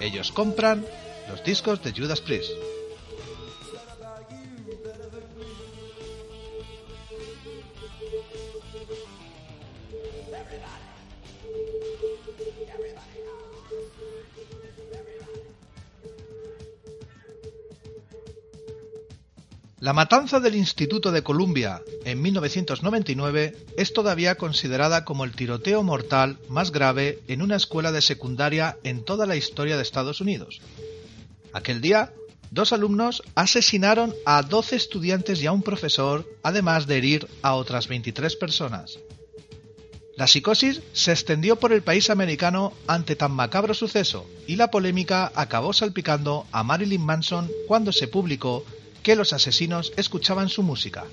Ellos compran los discos de Judas Priest. La matanza del Instituto de Columbia en 1999 es todavía considerada como el tiroteo mortal más grave en una escuela de secundaria en toda la historia de Estados Unidos. Aquel día, dos alumnos asesinaron a 12 estudiantes y a un profesor, además de herir a otras 23 personas. La psicosis se extendió por el país americano ante tan macabro suceso y la polémica acabó salpicando a Marilyn Manson cuando se publicó que los asesinos escuchaban su música.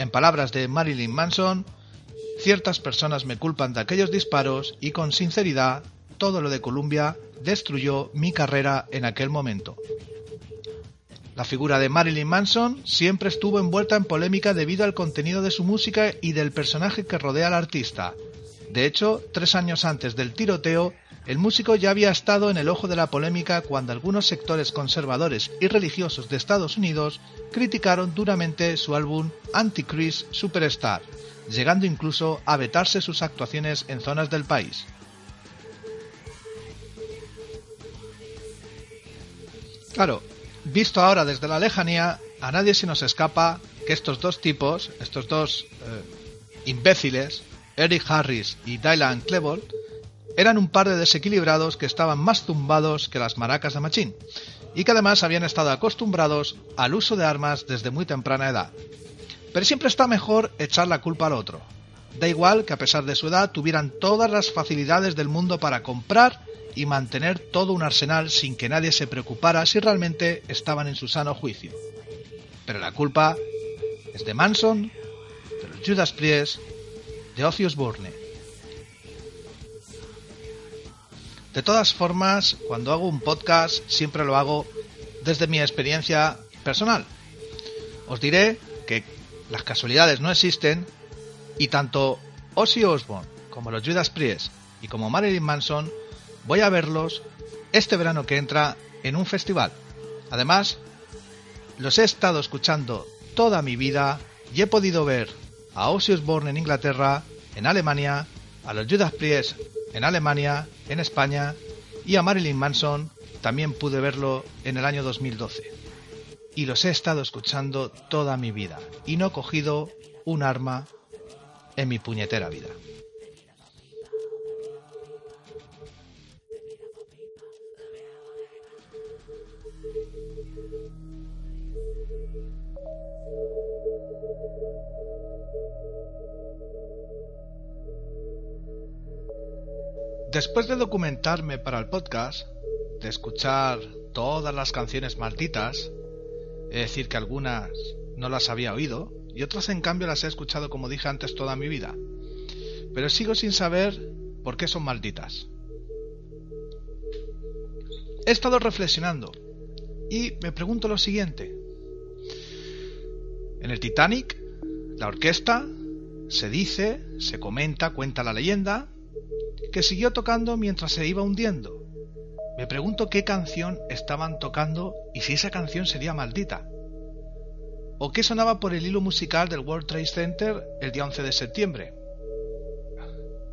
En palabras de Marilyn Manson, ciertas personas me culpan de aquellos disparos y con sinceridad todo lo de Columbia destruyó mi carrera en aquel momento. La figura de Marilyn Manson siempre estuvo envuelta en polémica debido al contenido de su música y del personaje que rodea al artista, de hecho, tres años antes del tiroteo, el músico ya había estado en el ojo de la polémica cuando algunos sectores conservadores y religiosos de Estados Unidos criticaron duramente su álbum Antichrist Superstar, llegando incluso a vetarse sus actuaciones en zonas del país. Claro, visto ahora desde la lejanía, a nadie se nos escapa que estos dos tipos, estos dos eh, imbéciles, Eric Harris y Dylan Klebold eran un par de desequilibrados que estaban más zumbados que las maracas de Machín y que además habían estado acostumbrados al uso de armas desde muy temprana edad. Pero siempre está mejor echar la culpa al otro. Da igual que a pesar de su edad tuvieran todas las facilidades del mundo para comprar y mantener todo un arsenal sin que nadie se preocupara si realmente estaban en su sano juicio. Pero la culpa es de Manson, de los Judas Priest de Ozzy Osbourne. De todas formas, cuando hago un podcast siempre lo hago desde mi experiencia personal. Os diré que las casualidades no existen y tanto Ozzy Osbourne como los Judas Priest y como Marilyn Manson voy a verlos este verano que entra en un festival. Además, los he estado escuchando toda mi vida y he podido ver a Ozzy Osbourne en Inglaterra, en Alemania, a los Judas Priest en Alemania, en España y a Marilyn Manson también pude verlo en el año 2012. Y los he estado escuchando toda mi vida y no he cogido un arma en mi puñetera vida. Después de documentarme para el podcast, de escuchar todas las canciones malditas, es decir, que algunas no las había oído y otras en cambio las he escuchado como dije antes toda mi vida. Pero sigo sin saber por qué son malditas. He estado reflexionando y me pregunto lo siguiente. En el Titanic, la orquesta se dice, se comenta, cuenta la leyenda, que siguió tocando mientras se iba hundiendo. Me pregunto qué canción estaban tocando y si esa canción sería maldita. ¿O qué sonaba por el hilo musical del World Trade Center el día 11 de septiembre?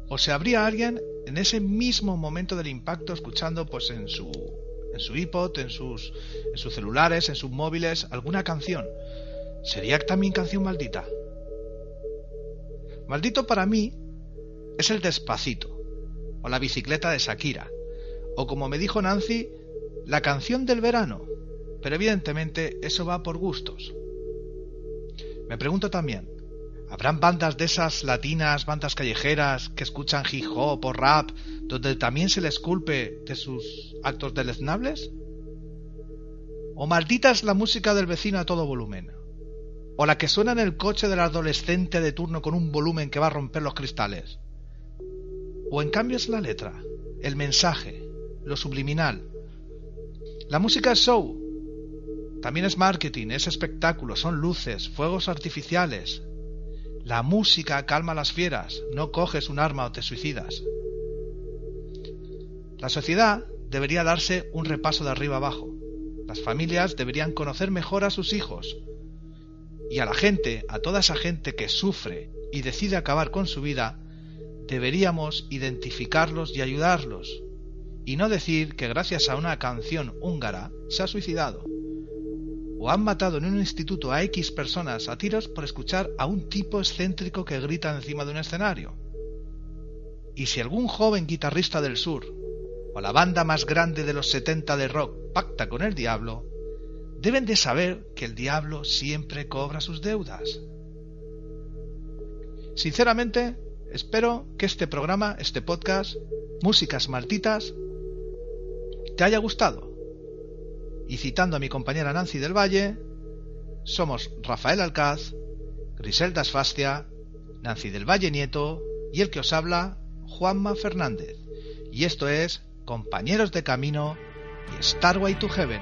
¿O se habría alguien en ese mismo momento del impacto escuchando pues en su en su iPod, en sus en sus celulares, en sus móviles alguna canción? ¿Sería también canción maldita? Maldito para mí es el despacito o la bicicleta de Shakira o como me dijo Nancy, la canción del verano. Pero evidentemente eso va por gustos. Me pregunto también, ¿habrán bandas de esas latinas, bandas callejeras que escuchan hip hop o rap, donde también se les culpe de sus actos deleznables? ¿O maldita es la música del vecino a todo volumen? ¿O la que suena en el coche del adolescente de turno con un volumen que va a romper los cristales? ¿O en cambio es la letra, el mensaje, lo subliminal. La música es show. También es marketing, es espectáculo, son luces, fuegos artificiales. La música calma a las fieras, no coges un arma o te suicidas. La sociedad debería darse un repaso de arriba abajo. Las familias deberían conocer mejor a sus hijos. Y a la gente, a toda esa gente que sufre y decide acabar con su vida, deberíamos identificarlos y ayudarlos, y no decir que gracias a una canción húngara se ha suicidado. O han matado en un instituto a X personas a tiros por escuchar a un tipo excéntrico que grita encima de un escenario. Y si algún joven guitarrista del sur, o la banda más grande de los 70 de rock, pacta con el diablo, deben de saber que el diablo siempre cobra sus deudas. Sinceramente, Espero que este programa, este podcast, Músicas Maltitas, te haya gustado. Y citando a mi compañera Nancy del Valle, somos Rafael Alcaz, Griselda Asfastia, Nancy del Valle Nieto y el que os habla, Juanma Fernández. Y esto es Compañeros de Camino y Starway to Heaven.